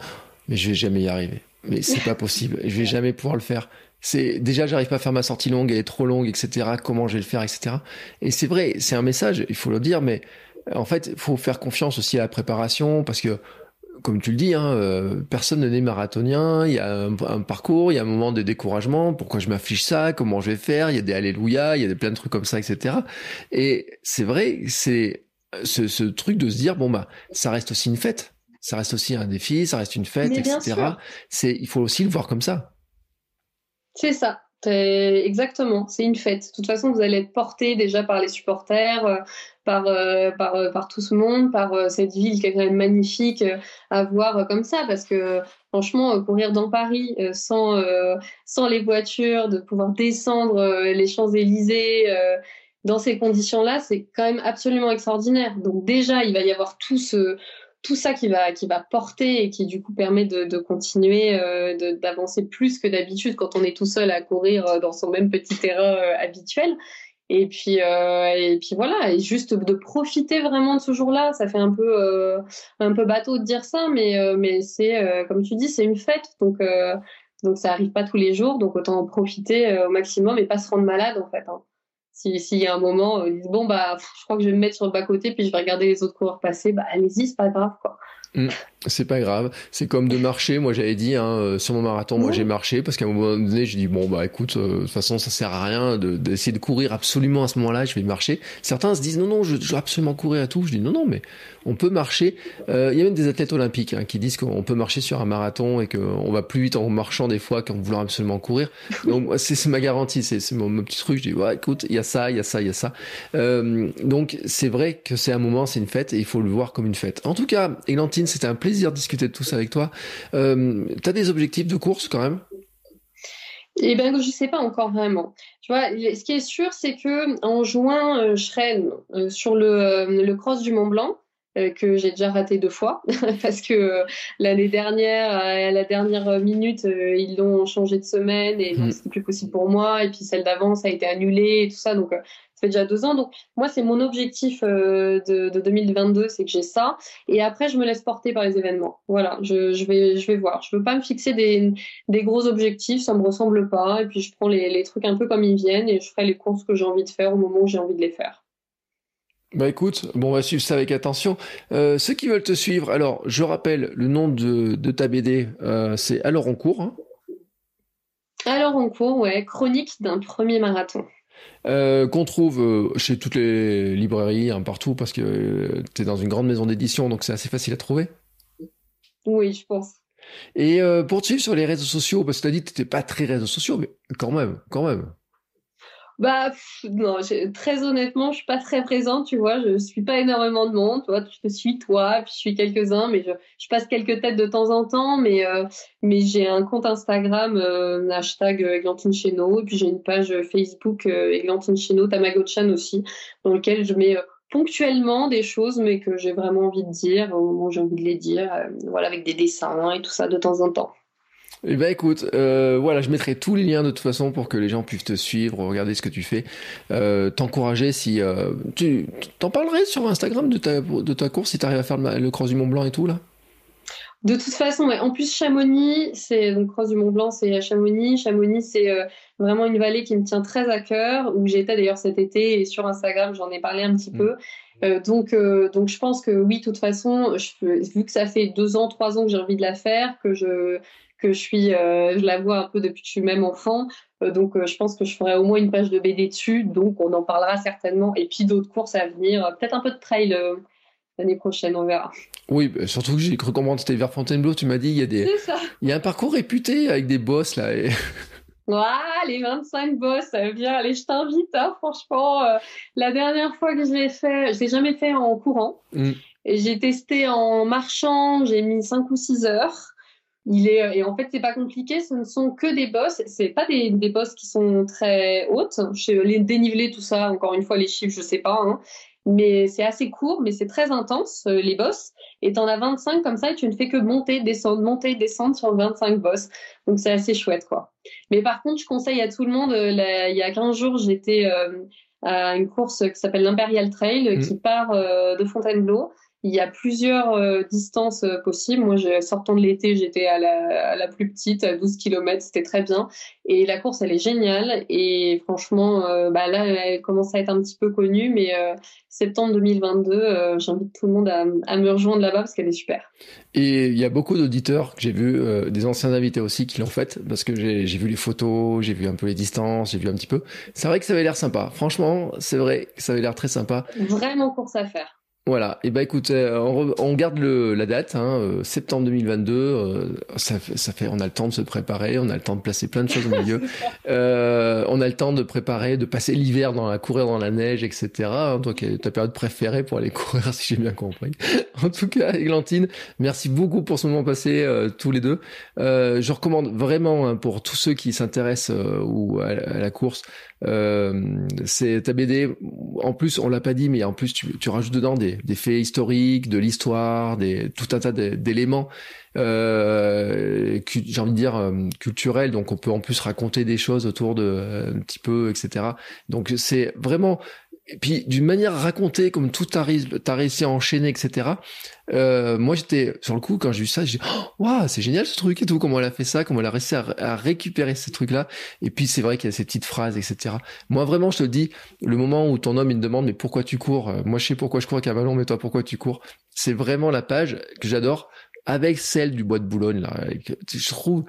Mais je vais jamais y arriver. Mais c'est pas possible. Je vais jamais pouvoir le faire. C'est déjà, j'arrive pas à faire ma sortie longue, elle est trop longue, etc. Comment je vais le faire, etc. Et c'est vrai, c'est un message, il faut le dire, mais en fait, il faut faire confiance aussi à la préparation parce que, comme tu le dis, hein, euh, personne n'est marathonien. Il y a un, parcours, il y a un moment de découragement. Pourquoi je m'affiche ça? Comment je vais faire? Il y a des alléluia, il y a des, plein de trucs comme ça, etc. Et c'est vrai, c'est ce, ce, truc de se dire bon bah ça reste aussi une fête, ça reste aussi un défi, ça reste une fête, etc. C'est il faut aussi le voir comme ça. C'est ça. Exactement, c'est une fête. De toute façon, vous allez être porté déjà par les supporters, euh, par, euh, par, euh, par tout ce monde, par cette ville qui est quand même magnifique à voir comme ça, parce que franchement, courir dans Paris sans, sans les voitures, de pouvoir descendre les Champs-Élysées dans ces conditions-là, c'est quand même absolument extraordinaire. Donc déjà, il va y avoir tout ce tout ça qui va, qui va porter et qui du coup permet de, continuer euh, d'avancer plus que d'habitude quand on est tout seul à courir euh, dans son même petit terrain euh, habituel. Et puis, et puis voilà, juste de profiter vraiment de ce jour-là. Ça fait un peu, un peu bateau de dire ça, mais, mais c'est, comme tu dis, c'est une fête. Donc, donc ça arrive pas tous les jours. Donc autant en profiter au maximum et pas se rendre malade en fait. Hein. S'il y a un moment, ils disent bon bah je crois que je vais me mettre sur le bas côté puis je vais regarder les autres coureurs passer, bah allez-y, c'est pas grave quoi. Mm. C'est pas grave. C'est comme de marcher. Moi, j'avais dit hein, euh, sur mon marathon, moi j'ai marché parce qu'à un moment donné, j'ai dit bon bah écoute, euh, de toute façon, ça sert à rien d'essayer de, courir absolument à ce moment-là. Je vais marcher. Certains se disent non non, je, dois absolument courir à tout. Je dis non non, mais on peut marcher. Euh, il y a même des athlètes olympiques hein, qui disent qu'on peut marcher sur un marathon et qu'on va plus vite en marchant des fois qu'en voulant absolument courir. Donc c'est ma garantie, c'est mon, mon, petit truc. Je dis ouais écoute, il y a ça, il y a ça, il y a ça. donc c'est vrai que c'est un moment, c'est une fête et il faut le voir comme une fête. En tout cas, Élantine, c'était un plaisir de discuter de tout ça avec toi. Euh, tu as des objectifs de course quand même? Eh ben, je sais pas encore vraiment. Tu vois, ce qui est sûr, c'est que en juin, euh, je serai euh, sur le, le cross du Mont Blanc que j'ai déjà raté deux fois parce que l'année dernière, à la dernière minute, ils l'ont changé de semaine et donc mmh. c'était plus possible pour moi. Et puis celle d'avant, ça a été annulé et tout ça. Donc ça fait déjà deux ans. Donc, moi, c'est mon objectif euh, de, 2022, c'est que j'ai ça. Et après, je me laisse porter par les événements. Voilà, je, vais, je vais voir. Je veux pas me fixer des, gros objectifs, ça me ressemble pas. Et puis, je prends les, trucs un peu comme ils viennent et je ferai les courses que j'ai envie de faire au moment où j'ai envie de les faire. Bah écoute, bon, on va suivre ça avec attention. Euh, ceux qui veulent te suivre, alors je rappelle le nom de, ta BD, euh, c'est Alors en cours. Hein alors en cours, ouais, chronique d'un premier marathon. Euh, qu'on trouve euh, chez toutes les librairies, hein, partout, parce que euh, tu es dans une grande maison d'édition, donc c'est assez facile à trouver. Oui, je pense. Et pour te suivre sur les réseaux sociaux, parce que tu as dit que tu n'étais pas très réseaux sociaux, mais quand même, quand même. Bah non, très honnêtement, je suis pas très présente, tu vois. Je suis pas énormément de monde, tu vois. Je suis toi, puis je suis quelques-uns, mais je, passe quelques têtes de temps en temps. Mais euh, mais j'ai un compte Instagram euh, hashtag Eglantine Cheno, et puis j'ai une page Facebook euh, Eglantine Cheno, Tamagotchan aussi, dans lequel je mets euh, ponctuellement des choses, mais que j'ai vraiment envie de dire au moment où j'ai envie de les dire, voilà, avec des dessins et tout ça de temps en temps. Eh ben écoute, euh, voilà, je mettrai tous les liens de toute façon pour que les gens puissent te suivre, regarder ce que tu fais, euh, t'encourager si euh, tu t'en parlerais sur Instagram de ta de ta course si tu arrives à faire le, cross du Mont Blanc et tout là? De toute façon, ouais. en plus Chamonix, c'est donc cross du Mont Blanc, c'est à Chamonix. Chamonix, c'est vraiment une vallée qui me tient très à cœur, où j'étais d'ailleurs cet été et sur Instagram, j'en ai parlé un petit mm. peu. donc, donc je pense que oui, de toute façon, je, vu que ça fait deux ans, trois ans que j'ai envie de la faire, que je que je suis, euh, je la vois un peu depuis que je suis même enfant. Euh, donc, euh, je pense que je ferai au moins une page de BD dessus. Donc, on en parlera certainement. Et puis, d'autres courses à venir. Peut-être un peu de trail l'année prochaine, on verra. Oui, bah, surtout que j'ai cru comprendre, c'était vers Fontainebleau, tu m'as dit, il y a des, il y a un parcours réputé avec des bosses, là. Et... les 25 bosses, ça vient. Allez, je t'invite, hein, franchement. la dernière fois que je l'ai fait, je l'ai jamais fait en courant. Mm. J'ai testé en marchant, j'ai mis 5 ou 6 heures. Il est, et en fait, c'est pas compliqué, ce ne sont que des bosses. C'est pas des, des bosses qui sont très hautes. Les dénivelés, tout ça, encore une fois, les chiffres, je sais pas. Hein. Mais c'est assez court, mais c'est très intense, euh, les bosses. Et t'en as 25 comme ça, et tu ne fais que monter, descendre, monter, descendre sur 25 bosses. Donc c'est assez chouette, quoi. Mais par contre, je conseille à tout le monde, euh, il y a 15 jours, j'étais euh, à une course qui s'appelle l'Imperial Trail, mmh. qui part de Fontainebleau il y a plusieurs euh, distances euh, possibles. Moi, je, sortant de l'été, j'étais à la, plus petite, à 12 km, c'était très bien. Et la course, elle est géniale. Et franchement, euh, bah là, elle commence à être un petit peu connue, mais septembre 2022, j'invite tout le monde à, me rejoindre là-bas parce qu'elle est super. Et il y a beaucoup d'auditeurs que j'ai vu, des anciens invités aussi qui l'ont faite, parce que j'ai vu les photos, j'ai vu un peu les distances, j'ai vu un petit peu. C'est vrai que ça avait l'air sympa. Franchement, c'est vrai que ça avait l'air très sympa. Vraiment course à faire. Voilà, et bah écoute, euh, on, garde le, la date, hein, euh, septembre 2022. Euh, ça, ça, fait, on a le temps de se préparer, on a le temps de placer plein de choses au milieu. on a le temps de préparer, de passer l'hiver dans la courir dans la neige, etc. Hein, donc ta période préférée pour aller courir, si j'ai bien compris. en tout cas, Églantine, merci beaucoup pour ce moment passé tous les deux. je recommande vraiment hein, pour tous ceux qui s'intéressent ou à, la course, c'est ta BD. En plus, on l'a pas dit, mais en plus tu, tu rajoutes dedans des des, faits historiques, de l'histoire, des tout un tas d'éléments. Euh, j'ai envie de dire euh, culturels, donc on peut en plus raconter des choses autour de euh, un petit peu, etc. Donc c'est vraiment et puis d'une manière racontée, comme tout t'as réussi à enchaîner, etc. Euh, moi j'étais sur le coup quand j'ai vu ça, j'ai dit oh, waouh c'est génial ce truc et tout, comment elle a fait ça, comment elle a réussi à, récupérer ces trucs là. Et puis c'est vrai qu'il y a ces petites phrases, etc. Moi vraiment je te dis, le moment où ton homme il me demande mais pourquoi tu cours, euh, moi je sais pourquoi je cours avec un ballon, mais toi pourquoi tu cours, c'est vraiment la page que j'adore avec celle du bois de Boulogne là. Je trouve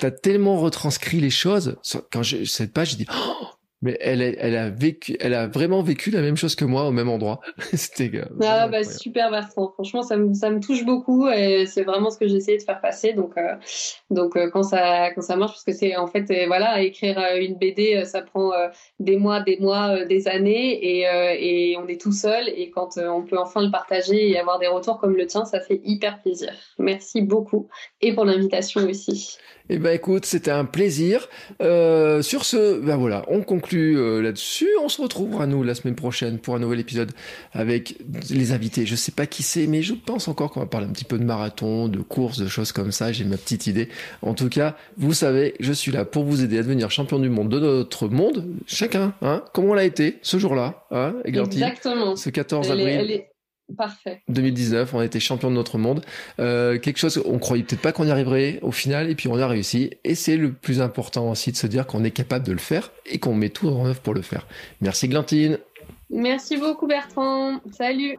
t'as tellement retranscrit les choses quand j'ai cette page, je dis oh, mais elle, elle a vécu, elle a vraiment vécu la même chose que moi au même endroit. C'était euh, ah bah super Bertrand. Franchement, ça me, ça me touche beaucoup et c'est vraiment ce que j'ai essayé de faire passer. Donc euh, donc euh, quand ça quand ça marche, parce que c'est en fait voilà écrire une BD, ça prend des mois, des mois, des années et et on est tout seul et quand on peut enfin le partager et avoir des retours comme le tien, ça fait hyper plaisir. Merci beaucoup et pour l'invitation aussi. Eh ben écoute, c'était un plaisir. Sur ce, ben voilà, on conclut euh, là-dessus. On se retrouvera nous la semaine prochaine pour un nouvel épisode avec les invités. Je sais pas qui c'est, mais je pense encore qu'on va parler un petit peu de marathon, de course, de choses comme ça. J'ai ma petite idée. En tout cas, vous savez, je suis là pour vous aider à devenir champion du monde de notre monde, chacun. Hein, comment on l'a été ce jour-là, hein, Exactement. Ce 14 avril. Parfait. 2019, on a été champion de notre monde. Euh, quelque chose, on croyait peut-être pas qu'on y arriverait au final, et puis on a réussi. Et c'est le plus important aussi de se dire qu'on est capable de le faire et qu'on met tout en œuvre pour le faire. Merci Glantine. Merci beaucoup Bertrand. Salut.